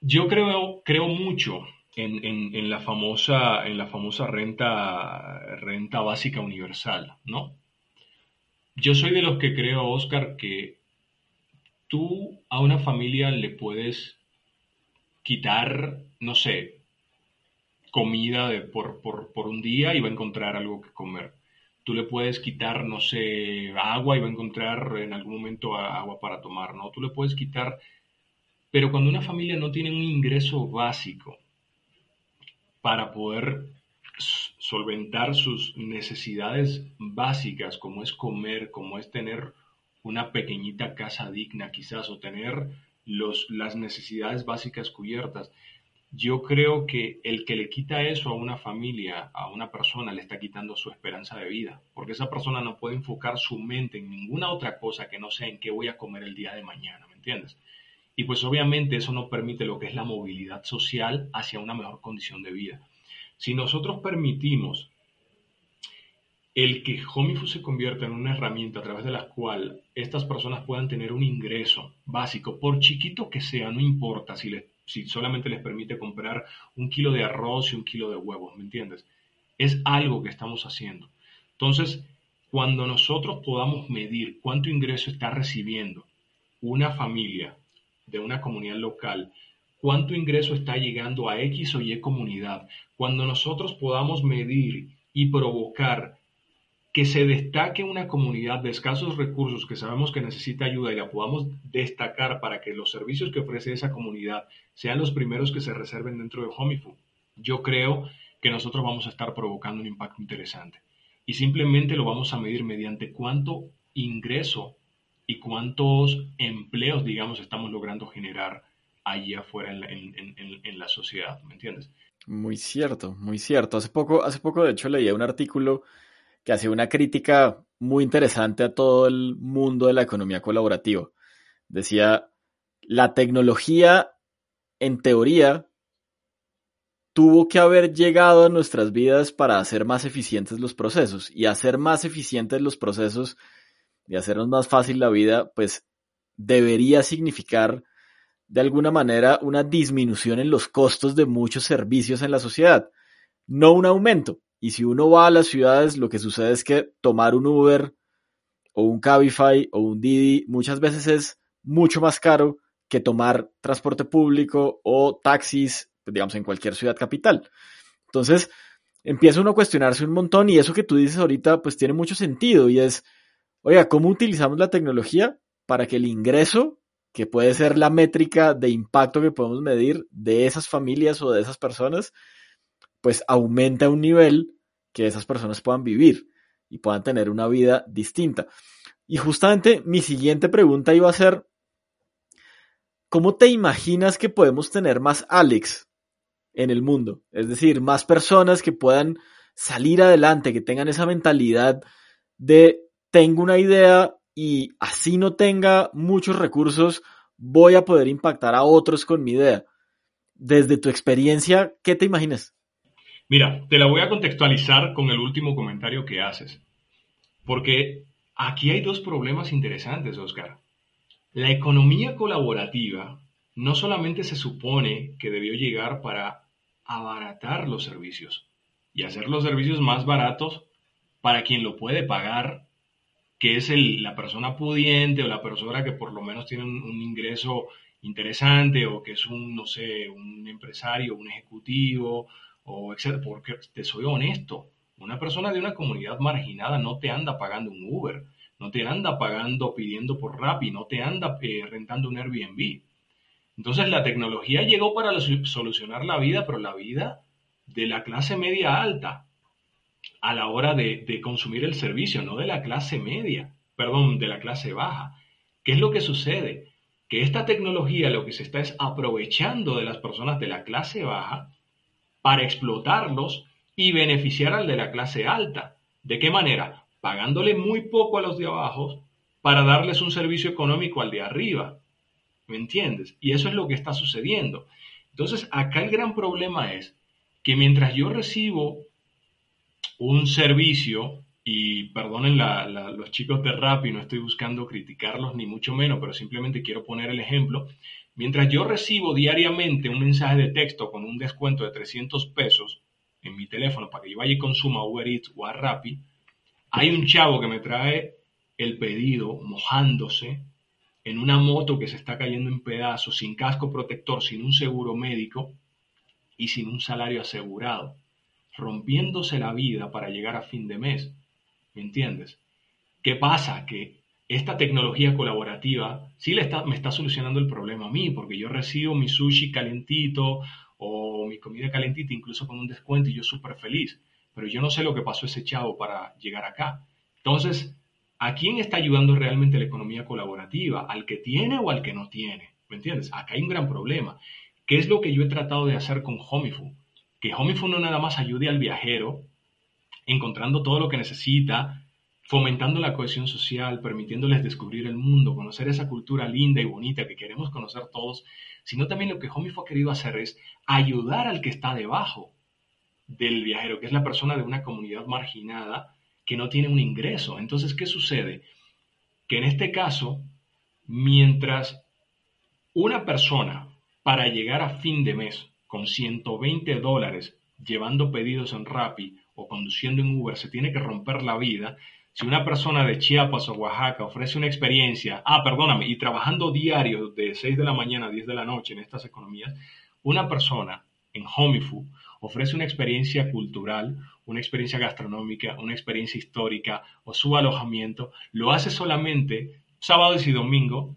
Yo creo, creo mucho en, la famosa, en la famosa renta, renta básica universal, ¿no? Yo soy de los que creo, Oscar, que tú a una familia le puedes quitar, no sé, comida de, por, por, un día y va a encontrar algo que comer. Tú le puedes quitar, no sé, agua y va a encontrar en algún momento agua para tomar, ¿no? Tú le puedes quitar... Pero cuando una familia no tiene un ingreso básico para poder solventar sus necesidades básicas, como es comer, como es tener una pequeñita casa digna quizás, o tener los, las necesidades básicas cubiertas, yo creo que el que le quita eso a una familia, a una persona, le está quitando su esperanza de vida, porque esa persona no puede enfocar su mente en ninguna otra cosa que no sea en qué voy a comer el día de mañana, ¿me entiendes? Y pues obviamente eso no permite lo que es la movilidad social hacia una mejor condición de vida. Si nosotros permitimos el que HomeInfo se convierta en una herramienta a través de la cual estas personas puedan tener un ingreso básico, por chiquito que sea, no importa si si solamente les permite comprar un kilo de arroz y un kilo de huevos, ¿me entiendes? Es algo que estamos haciendo. Entonces, cuando nosotros podamos medir cuánto ingreso está recibiendo una familia de una comunidad local, cuánto ingreso está llegando a X o Y comunidad, cuando nosotros podamos medir y provocar que se destaque una comunidad de escasos recursos que sabemos que necesita ayuda y la podamos destacar para que los servicios que ofrece esa comunidad sean los primeros que se reserven dentro de HomeFood, yo creo que nosotros vamos a estar provocando un impacto interesante. Y simplemente lo vamos a medir mediante cuánto ingreso y cuántos empleos, digamos, estamos logrando generar allí afuera en la, sociedad, ¿me entiendes? Muy cierto, muy cierto. Hace poco, hace poco, de hecho, leía un artículo que hacía una crítica muy interesante a todo el mundo de la economía colaborativa. Decía, la tecnología, en teoría, tuvo que haber llegado a nuestras vidas para hacer más eficientes los procesos. Y hacer más eficientes los procesos y hacernos más fácil la vida, pues debería significar de alguna manera una disminución en los costos de muchos servicios en la sociedad, no un aumento. Y si uno va a las ciudades, lo que sucede es que tomar un Uber o un Cabify o un Didi muchas veces es mucho más caro que tomar transporte público o taxis, digamos, en cualquier ciudad capital. Entonces, empieza uno a cuestionarse un montón y eso que tú dices ahorita, pues tiene mucho sentido y es, oiga, ¿cómo utilizamos la tecnología para que el ingreso, que puede ser la métrica de impacto que podemos medir de esas familias o de esas personas, pues aumenta a un nivel que esas personas puedan vivir y puedan tener una vida distinta. Y justamente mi siguiente pregunta iba a ser, ¿cómo te imaginas que podemos tener más Alex en el mundo? Es decir, más personas que puedan salir adelante, que tengan esa mentalidad de tengo una idea y así no tenga muchos recursos, voy a poder impactar a otros con mi idea. Desde tu experiencia, ¿qué te imaginas? Mira, te la voy a contextualizar con el último comentario que haces, porque aquí hay dos problemas interesantes, Oscar. La economía colaborativa no solamente se supone que debió llegar para abaratar los servicios y hacer los servicios más baratos para quien lo puede pagar, que es la persona pudiente o la persona que por lo menos tiene un, un ingreso interesante o que es un, no sé, un empresario, un ejecutivo o etcétera, porque te soy honesto, una persona de una comunidad marginada no te anda pagando un Uber, no te anda pagando pidiendo por Rappi, no te anda eh, rentando un Airbnb. Entonces la tecnología llegó para solucionar la vida, pero la vida de la clase media alta a la hora de, consumir el servicio, no de la clase media, perdón, de la clase baja. ¿Qué es lo que sucede? que esta tecnología lo que se está es aprovechando de las personas de la clase baja para explotarlos y beneficiar al de la clase alta. ¿De qué manera? Pagándole muy poco a los de abajo para darles un servicio económico al de arriba. ¿Me entiendes? Y eso es lo que está sucediendo. Entonces, acá el gran problema es que mientras yo recibo un servicio, y perdonen los chicos de Rappi, no estoy buscando criticarlos ni mucho menos, pero simplemente quiero poner el ejemplo, mientras yo recibo diariamente un mensaje de texto con un descuento de 300 pesos en mi teléfono para que yo vaya y consuma Uber Eats o a Rappi, hay un chavo que me trae el pedido mojándose en una moto que se está cayendo en pedazos, sin casco protector, sin un seguro médico y sin un salario asegurado, rompiéndose la vida para llegar a fin de mes. ¿Me entiendes? ¿Qué pasa? Que esta tecnología colaborativa sí me está solucionando el problema a mí, porque yo recibo mi sushi calentito o mi comida calentita, incluso con un descuento, y yo súper feliz. Pero yo no sé lo que pasó ese chavo para llegar acá. Entonces, ¿A quién está ayudando realmente la economía colaborativa? ¿Al que tiene o al que no tiene? ¿Me entiendes? Acá hay un gran problema. ¿Qué es lo que yo he tratado de hacer con Homifu? Que Homifu no nada más ayude al viajero encontrando todo lo que necesita, fomentando la cohesión social, permitiéndoles descubrir el mundo, conocer esa cultura linda y bonita que queremos conocer todos, sino también lo que Homifu ha querido hacer es ayudar al que está debajo del viajero, que es la persona de una comunidad marginada, que no tiene un ingreso. Entonces, ¿qué sucede? Que en este caso, mientras una persona para llegar a fin de mes con 120 dólares llevando pedidos en Rappi o conduciendo en Uber se tiene que romper la vida, si una persona de Chiapas o Oaxaca ofrece una experiencia, ah, perdóname, y trabajando diario de 6 de la mañana a 10 de la noche en estas economías, una persona en Homifu ofrece una experiencia cultural, una experiencia gastronómica, una experiencia histórica o su alojamiento, lo hace solamente sábados y domingo,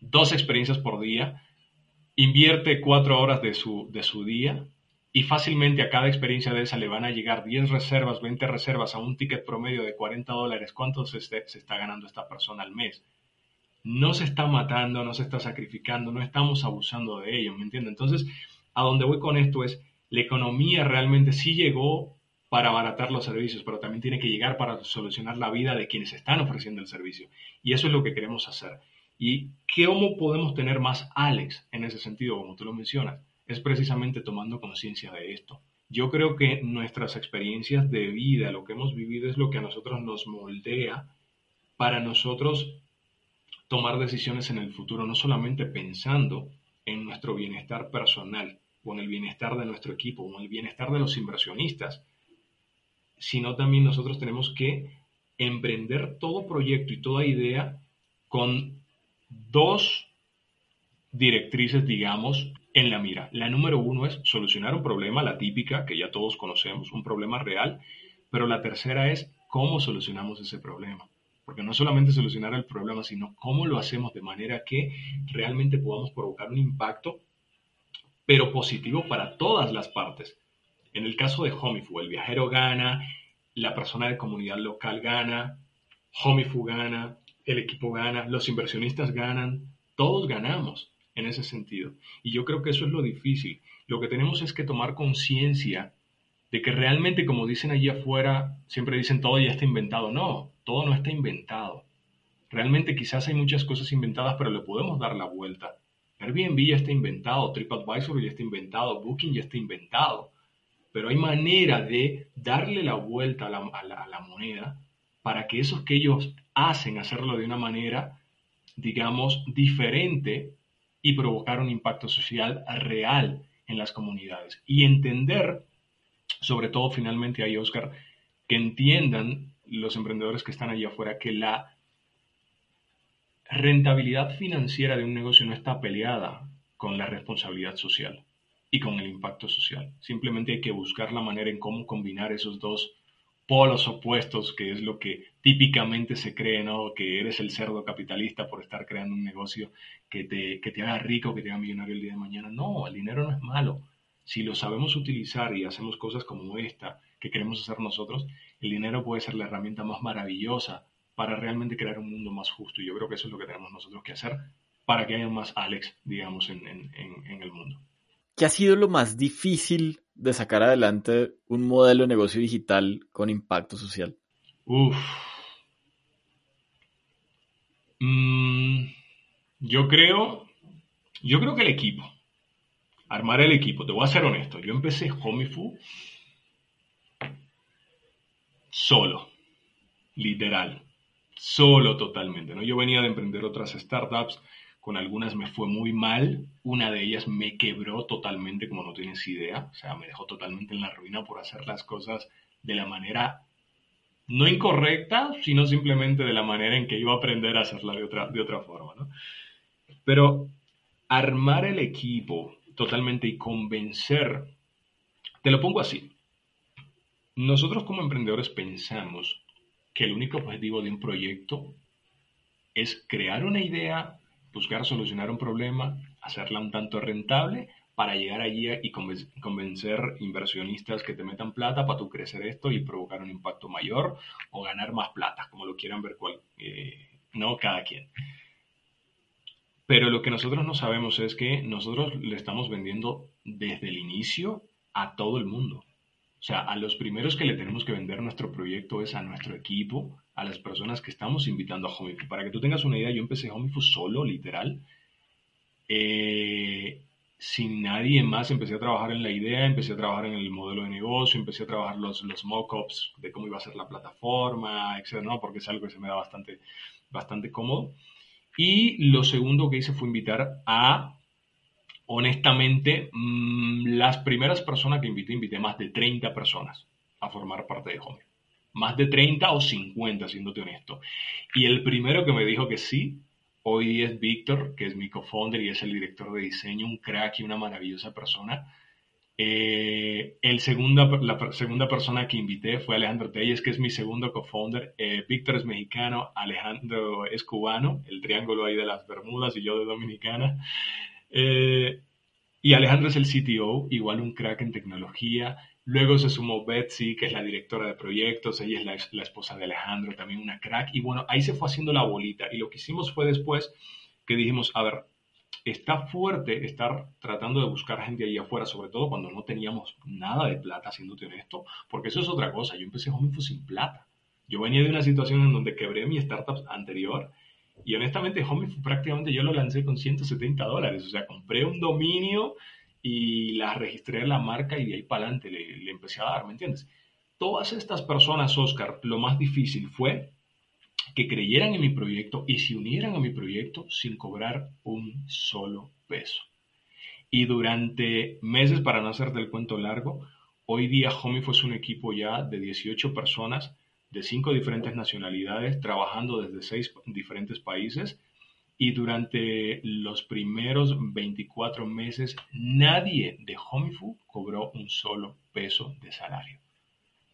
dos experiencias por día, invierte cuatro horas de su, de su día y fácilmente a cada experiencia de esa le van a llegar 10 reservas, 20 reservas a un ticket promedio de 40 dólares. ¿Cuánto se, se está ganando esta persona al mes? No se está matando, no se está sacrificando, no estamos abusando de ello, ¿me entiendes? Entonces, a donde voy con esto es, la economía realmente sí llegó para abaratar los servicios, pero también tiene que llegar para solucionar la vida de quienes están ofreciendo el servicio. Y eso es lo que queremos hacer. ¿Y cómo podemos tener más Alex en ese sentido, como tú lo mencionas? Es precisamente tomando conciencia de esto. Yo creo que nuestras experiencias de vida, lo que hemos vivido, es lo que a nosotros nos moldea para nosotros tomar decisiones en el futuro, no solamente pensando en nuestro bienestar personal, o en el bienestar de nuestro equipo, o en el bienestar de los inversionistas, sino también nosotros tenemos que emprender todo proyecto y toda idea con dos directrices, digamos, en la mira. La número uno es solucionar un problema, la típica, que ya todos conocemos, un problema real, pero la tercera es cómo solucionamos ese problema. Porque no solamente solucionar el problema, sino cómo lo hacemos de manera que realmente podamos provocar un impacto pero positivo para todas las partes. En el caso de Homifu, el viajero gana, la persona de comunidad local gana, Homifu gana, el equipo gana, los inversionistas ganan, todos ganamos en ese sentido. Y yo creo que eso es lo difícil. Lo que tenemos es que tomar conciencia de que realmente, como dicen allí afuera, siempre dicen todo ya está inventado. No, todo no está inventado. Realmente quizás hay muchas cosas inventadas, pero le podemos dar la vuelta. Airbnb ya está inventado, TripAdvisor ya está inventado, Booking ya está inventado, pero hay manera de darle la vuelta a la, moneda para que esos que ellos hacen, hacerlo de una manera, digamos, diferente y provocar un impacto social real en las comunidades. Y entender, sobre todo finalmente ahí, Oscar, que entiendan los emprendedores que están allá afuera que la rentabilidad financiera de un negocio no está peleada con la responsabilidad social y con el impacto social. Simplemente hay que buscar la manera en cómo combinar esos dos polos opuestos, que es lo que típicamente se cree, ¿no? Que eres el cerdo capitalista por estar creando un negocio que te, que te haga rico, que te haga millonario el día de mañana. No, el dinero no es malo. Si lo sabemos utilizar y hacemos cosas como esta que queremos hacer nosotros, el dinero puede ser la herramienta más maravillosa para realmente crear un mundo más justo. Y yo creo que eso es lo que tenemos nosotros que hacer para que haya más Alex, digamos, en, en el mundo. ¿Qué ha sido lo más difícil de sacar adelante un modelo de negocio digital con impacto social? Uf. Mm, yo creo, yo creo que el equipo, armar el equipo. Te voy a ser honesto. Yo empecé Homifu solo, literal, solo totalmente. ¿no? Yo venía de emprender otras startups con algunas me fue muy mal, una de ellas me quebró totalmente, como no tienes idea, o sea, me dejó totalmente en la ruina por hacer las cosas de la manera no incorrecta, sino simplemente de la manera en que iba a aprender a hacerla de otra, de otra forma, ¿no? Pero armar el equipo totalmente y convencer, te lo pongo así, nosotros como emprendedores pensamos que el único objetivo de un proyecto es crear una idea, buscar solucionar un problema, hacerla un tanto rentable para llegar allí y convencer inversionistas que te metan plata para tú crecer esto y provocar un impacto mayor o ganar más plata, como lo quieran ver cual, eh, no cada quien. Pero lo que nosotros no sabemos es que nosotros le estamos vendiendo desde el inicio a todo el mundo. O sea, a los primeros que le tenemos que vender nuestro proyecto es a nuestro equipo, a las personas que estamos invitando a HomeInfo. Para que tú tengas una idea, yo empecé HomeInfo solo, literal. Eh, sin nadie más, empecé a trabajar en la idea, empecé a trabajar en el modelo de negocio, empecé a trabajar los, los mock-ups de cómo iba a ser la plataforma, etc. ¿no? Porque es algo que se me da bastante, bastante cómodo. Y lo segundo que hice fue invitar a honestamente, mm, las primeras personas que invité, invité más de 30 personas a formar parte de Home. Más de 30 o 50, siéndote honesto. Y el primero que me dijo que sí, hoy es Víctor, que es mi co-founder y es el director de diseño, un crack y una maravillosa persona. Eh, el segunda, la segunda persona que invité fue Alejandro Telles, que es mi segundo co-founder. Eh, Víctor es mexicano, Alejandro es cubano, el triángulo ahí de las Bermudas y yo de Dominicana. Eh, y Alejandro es el CTO, igual un crack en tecnología. Luego se sumó Betsy, que es la directora de proyectos, ella es la, esposa de Alejandro, también una crack. Y bueno, ahí se fue haciendo la bolita. Y lo que hicimos fue después que dijimos, a ver, está fuerte estar tratando de buscar gente ahí afuera, sobre todo cuando no teníamos nada de plata, siéndote honesto, porque eso es otra cosa. Yo empecé Homeinfo sin plata. Yo venía de una situación en donde quebré mi startup anterior y honestamente, Home prácticamente yo lo lancé con 170 dólares. O sea, compré un dominio y la registré en la marca y de ahí para adelante le, empecé a dar, ¿me entiendes? Todas estas personas, Oscar, lo más difícil fue que creyeran en mi proyecto y se unieran a mi proyecto sin cobrar un solo peso. Y durante meses, para no hacerte el cuento largo, hoy día Homie fue un equipo ya de 18 personas de cinco diferentes nacionalidades, trabajando desde seis diferentes países. Y durante los primeros 24 meses, nadie de Homifu cobró un solo peso de salario.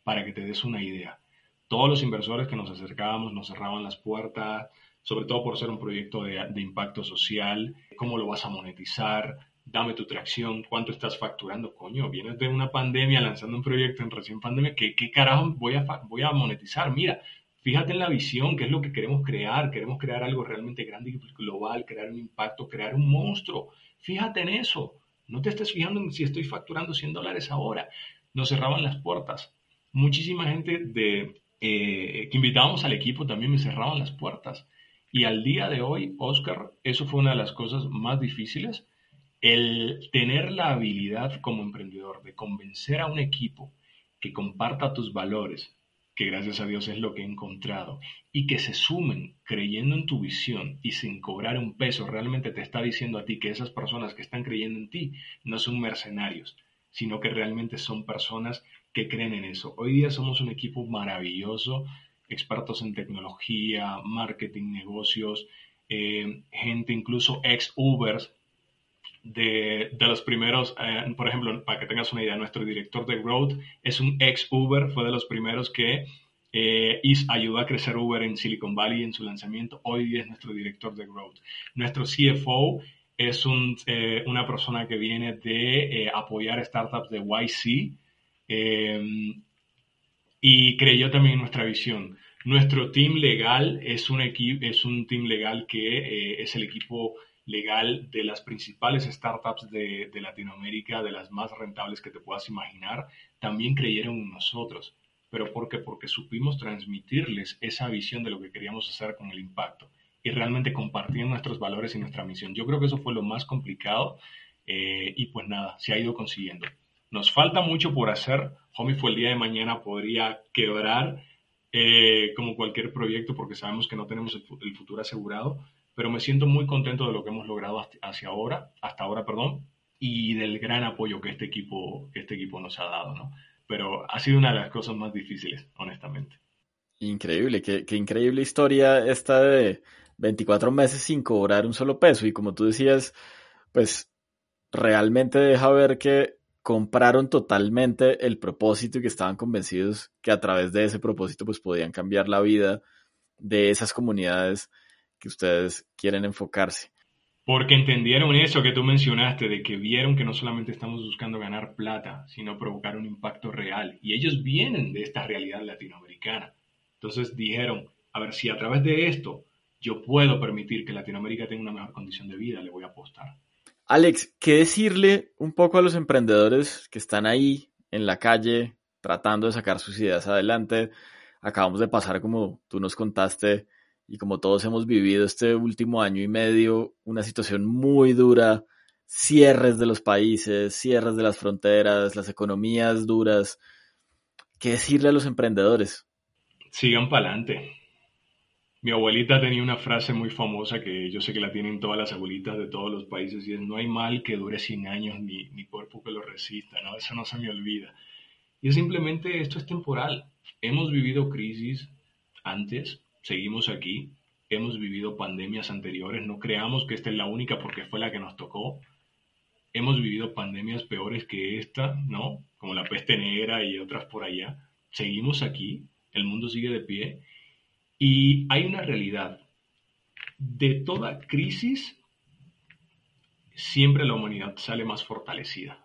Para que te des una idea, todos los inversores que nos acercábamos nos cerraban las puertas, sobre todo por ser un proyecto de, de impacto social, cómo lo vas a monetizar, dame tu tracción, cuánto estás facturando, coño, vienes de una pandemia lanzando un proyecto en recién pandemia, ¿qué, qué carajo voy a, voy a monetizar? Mira, fíjate en la visión, qué es lo que queremos crear, queremos crear algo realmente grande y global, crear un impacto, crear un monstruo, fíjate en eso, no te estés fijando en si estoy facturando 100 dólares ahora, nos cerraban las puertas, muchísima gente de, eh, que invitábamos al equipo también me cerraban las puertas. Y al día de hoy, Oscar, eso fue una de las cosas más difíciles el tener la habilidad como emprendedor de convencer a un equipo que comparta tus valores, que gracias a Dios es lo que he encontrado, y que se sumen creyendo en tu visión y sin cobrar un peso, realmente te está diciendo a ti que esas personas que están creyendo en ti no son mercenarios, sino que realmente son personas que creen en eso. Hoy día somos un equipo maravilloso, expertos en tecnología, marketing, negocios, eh, gente incluso ex Ubers de, de los primeros, eh, por ejemplo, para que tengas una idea, nuestro director de Growth es un ex Uber, fue de los primeros que eh, ayudó a crecer Uber en Silicon Valley en su lanzamiento. Hoy es nuestro director de Growth. Nuestro CFO es un, eh, una persona que viene de eh, apoyar startups de YC y creyó también en nuestra visión. Nuestro team legal es un, es un team legal que es el equipo legal de las principales startups de, Latinoamérica, de las más rentables que te puedas imaginar, también creyeron en nosotros. ¿Pero por qué? Porque supimos transmitirles esa visión de lo que queríamos hacer con el impacto y realmente compartir nuestros valores y nuestra misión. Yo creo que eso fue lo más complicado eh, y pues nada, se ha ido consiguiendo. Nos falta mucho por hacer. Homie fue el día de mañana podría quebrar eh, como cualquier proyecto porque sabemos que no tenemos el, futuro asegurado, pero me siento muy contento de lo que hemos logrado hacia ahora, hasta ahora, perdón, y del gran apoyo que este equipo, este equipo nos ha dado, ¿no? Pero ha sido una de las cosas más difíciles, honestamente. Increíble, qué, qué increíble historia esta de 24 meses sin cobrar un solo peso y como tú decías, pues realmente deja ver que compraron totalmente el propósito y que estaban convencidos que a través de ese propósito pues podían cambiar la vida de esas comunidades que ustedes quieren enfocarse. Porque entendieron eso que tú mencionaste, de que vieron que no solamente estamos buscando ganar plata, sino provocar un impacto real. Y ellos vienen de esta realidad latinoamericana. Entonces dijeron, a ver, si a través de esto yo puedo permitir que Latinoamérica tenga una mejor condición de vida, le voy a apostar. Alex, ¿qué decirle un poco a los emprendedores que están ahí en la calle tratando de sacar sus ideas adelante? Acabamos de pasar, como tú nos contaste, y como todos hemos vivido este último año y medio, una situación muy dura, cierres de los países, cierres de las fronteras, las economías duras. ¿Qué decirle a los emprendedores? Sigan para adelante mi abuelita tenía una frase muy famosa que yo sé que la tienen todas las abuelitas de todos los países y es no hay mal que dure 100 años ni, ni cuerpo que lo resista, ¿no? Eso no se me olvida. Y es simplemente esto es temporal. Hemos vivido crisis antes, seguimos aquí, hemos vivido pandemias anteriores, no creamos que esta es la única porque fue la que nos tocó. Hemos vivido pandemias peores que esta, ¿no? Como la peste negra y otras por allá. Seguimos aquí, el mundo sigue de pie y hay una realidad. De toda crisis, siempre la humanidad sale más fortalecida.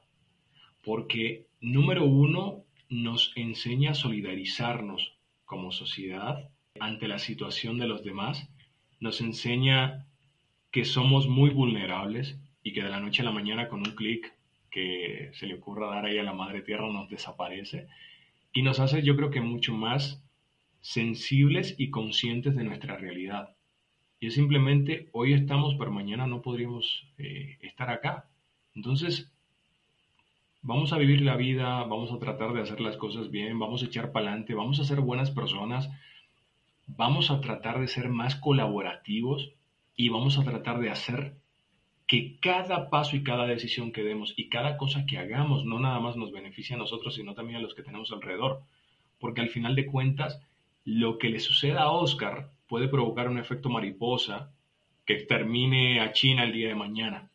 Porque, número uno, nos enseña a solidarizarnos como sociedad ante la situación de los demás. Nos enseña que somos muy vulnerables y que de la noche a la mañana con un clic que se le ocurra dar ahí a la madre tierra nos desaparece. Y nos hace, yo creo que mucho más sensibles y conscientes de nuestra realidad. Y es simplemente hoy estamos, pero mañana no podríamos eh, estar acá. Entonces, vamos a vivir la vida, vamos a tratar de hacer las cosas bien, vamos a echar para adelante, vamos a ser buenas personas, vamos a tratar de ser más colaborativos y vamos a tratar de hacer que cada paso y cada decisión que demos y cada cosa que hagamos no nada más nos beneficie a nosotros, sino también a los que tenemos alrededor. Porque al final de cuentas, lo que le suceda a Oscar puede provocar un efecto mariposa que extermine a China el día de mañana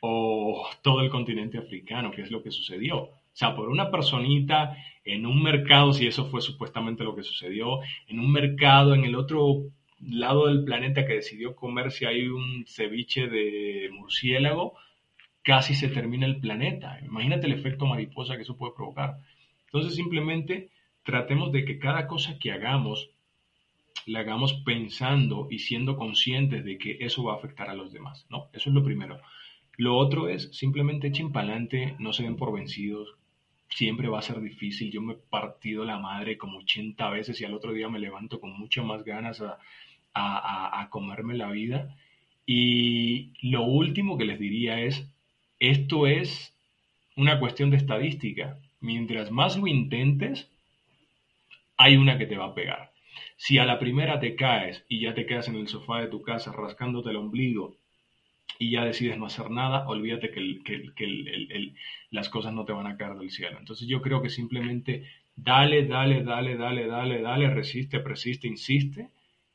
o todo el continente africano, que es lo que sucedió. O sea, por una personita en un mercado, si eso fue supuestamente lo que sucedió, en un mercado en el otro lado del planeta que decidió comer si hay un ceviche de murciélago, casi se termina el planeta. Imagínate el efecto mariposa que eso puede provocar. Entonces simplemente tratemos de que cada cosa que hagamos la hagamos pensando y siendo conscientes de que eso va a afectar a los demás, ¿no? Eso es lo primero. Lo otro es simplemente echen para adelante, no se den por vencidos, siempre va a ser difícil. Yo me he partido la madre como 80 veces y al otro día me levanto con mucho más ganas a, a, a, comerme la vida. Y lo último que les diría es, esto es una cuestión de estadística. Mientras más lo intentes, hay una que te va a pegar. Si a la primera te caes y ya te quedas en el sofá de tu casa rascándote el ombligo y ya decides no hacer nada, olvídate que, las cosas no te van a caer del cielo. Entonces yo creo que simplemente dale, dale, dale, dale, dale, dale, resiste, persiste, insiste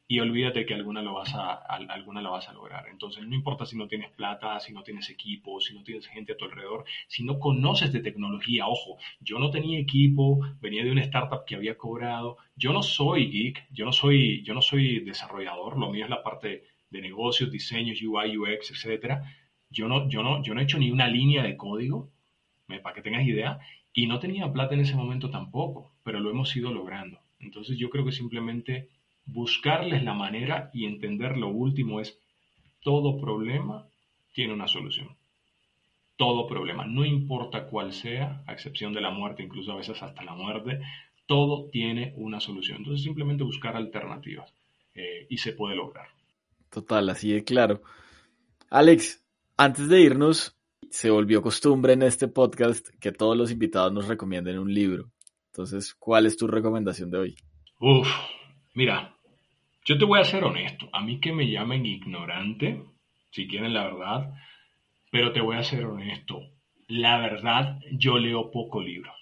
y olvídate que alguna lo vas a, alguna la vas a lograr. Entonces, no importa si no tienes plata, si no tienes equipo, si no tienes gente a tu alrededor, si no conoces de tecnología, ojo, yo no tenía equipo, venía de una startup que había cobrado, yo no soy geek, yo no soy, yo no soy desarrollador, lo mío es la parte de negocios, diseños, UI, UX, etcétera. Yo no, yo no, yo no he hecho ni una línea de código, para que tengas idea, y no tenía plata en ese momento tampoco, pero lo hemos ido logrando. Entonces, yo creo que simplemente buscarles la manera y entender lo último es todo problema tiene una solución. Todo problema, no importa cuál sea, a excepción de la muerte, incluso a veces hasta la muerte, todo tiene una solución. Entonces simplemente buscar alternativas eh, y se puede lograr. Total, así de claro. Alex, antes de irnos, se volvió costumbre en este podcast que todos los invitados nos recomienden un libro. Entonces, ¿cuál es tu recomendación de hoy? Uf, mira, yo te voy a ser honesto. A mí que me llamen ignorante, si quieren la verdad, pero te voy a ser honesto. La verdad, yo leo pocos libros.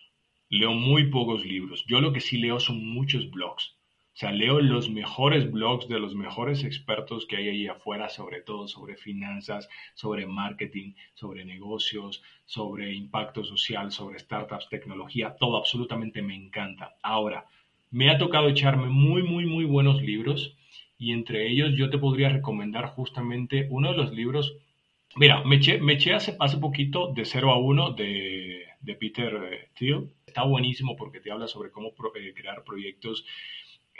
Leo muy pocos libros. Yo lo que sí leo son muchos blogs. O sea, leo los mejores blogs de los mejores expertos que hay ahí afuera, sobre todo sobre finanzas, sobre marketing, sobre negocios, sobre impacto social, sobre startups, tecnología, todo absolutamente me encanta. Ahora, me ha tocado echarme muy, muy, muy buenos libros y entre ellos yo te podría recomendar justamente uno de los libros. Mira, me eché, me eché hace, hace poquito de 0 a 1 de, de Peter eh, Thiel. Está buenísimo porque te habla sobre cómo eh, crear proyectos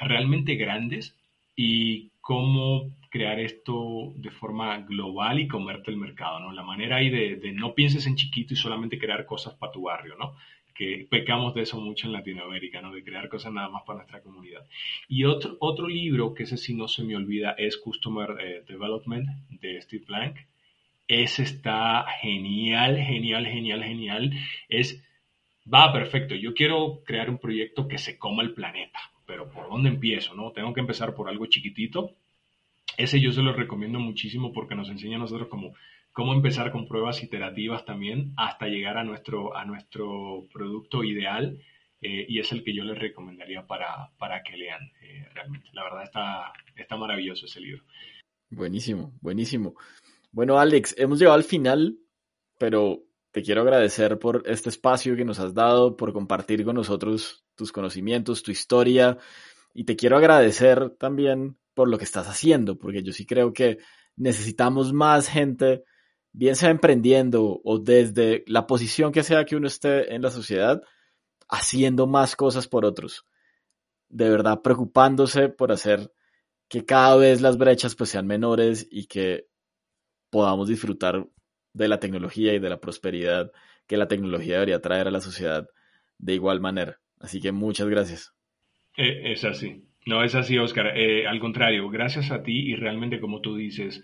realmente grandes y cómo crear esto de forma global y comerte el mercado, ¿no? La manera ahí de, no pienses en chiquito y solamente crear cosas para tu barrio, ¿no? Que pecamos de eso mucho en Latinoamérica, ¿no? De crear cosas nada más para nuestra comunidad. Y otro, otro libro que ese sí no se me olvida es Customer eh, Development de Steve Blank. Ese está genial, genial, genial, genial. Es, va perfecto. Yo quiero crear un proyecto que se coma el planeta pero ¿por dónde empiezo? No? Tengo que empezar por algo chiquitito. Ese yo se lo recomiendo muchísimo porque nos enseña a nosotros cómo, cómo empezar con pruebas iterativas también hasta llegar a nuestro, a nuestro producto ideal. Eh, y es el que yo les recomendaría para, para que lean eh, realmente. La verdad está, está maravilloso ese libro. Buenísimo, buenísimo. Bueno, Alex, hemos llegado al final, pero te quiero agradecer por este espacio que nos has dado, por compartir con nosotros tus conocimientos, tu historia, y te quiero agradecer también por lo que estás haciendo, porque yo sí creo que necesitamos más gente, bien sea emprendiendo o desde la posición que sea que uno esté en la sociedad, haciendo más cosas por otros. De verdad, preocupándose por hacer que cada vez las brechas pues sean menores y que podamos disfrutar de la tecnología y de la prosperidad que la tecnología debería traer a la sociedad de igual manera. Así que muchas gracias. Eh, es así. No es así, Oscar. Eh, al contrario, gracias a ti y realmente como tú dices,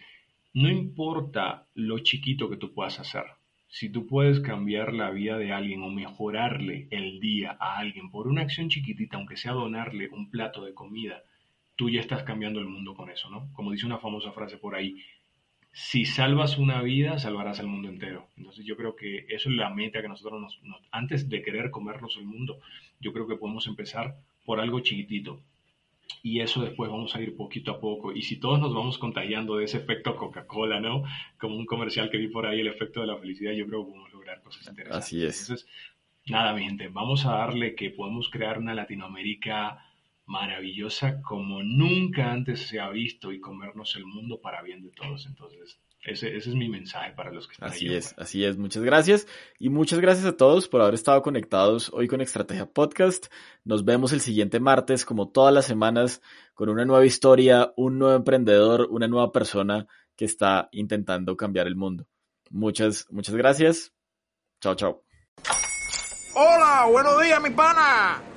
no importa lo chiquito que tú puedas hacer. Si tú puedes cambiar la vida de alguien o mejorarle el día a alguien por una acción chiquitita, aunque sea donarle un plato de comida, tú ya estás cambiando el mundo con eso, ¿no? Como dice una famosa frase por ahí, si salvas una vida, salvarás el mundo entero. Entonces yo creo que eso es la meta que nosotros nos, antes de querer comernos el mundo, yo creo que podemos empezar por algo chiquitito. Y eso después vamos a ir poquito a poco. Y si todos nos vamos contagiando de ese efecto Coca-Cola, ¿no? Como un comercial que vi por ahí, el efecto de la felicidad, yo creo que podemos lograr cosas interesantes. Así es. Entonces, nada, mi gente, vamos a darle que podemos crear una Latinoamérica maravillosa como nunca antes se ha visto y comernos el mundo para bien de todos. Entonces, ese, ese es mi mensaje para los que están Así es, así es. Muchas gracias. Y muchas gracias a todos por haber estado conectados hoy con Estrategia Podcast. Nos vemos el siguiente martes, como todas las semanas, con una nueva historia, un nuevo emprendedor, una nueva persona que está intentando cambiar el mundo. Muchas, muchas gracias. Chao, chao. Hola, buenos días, mi pana.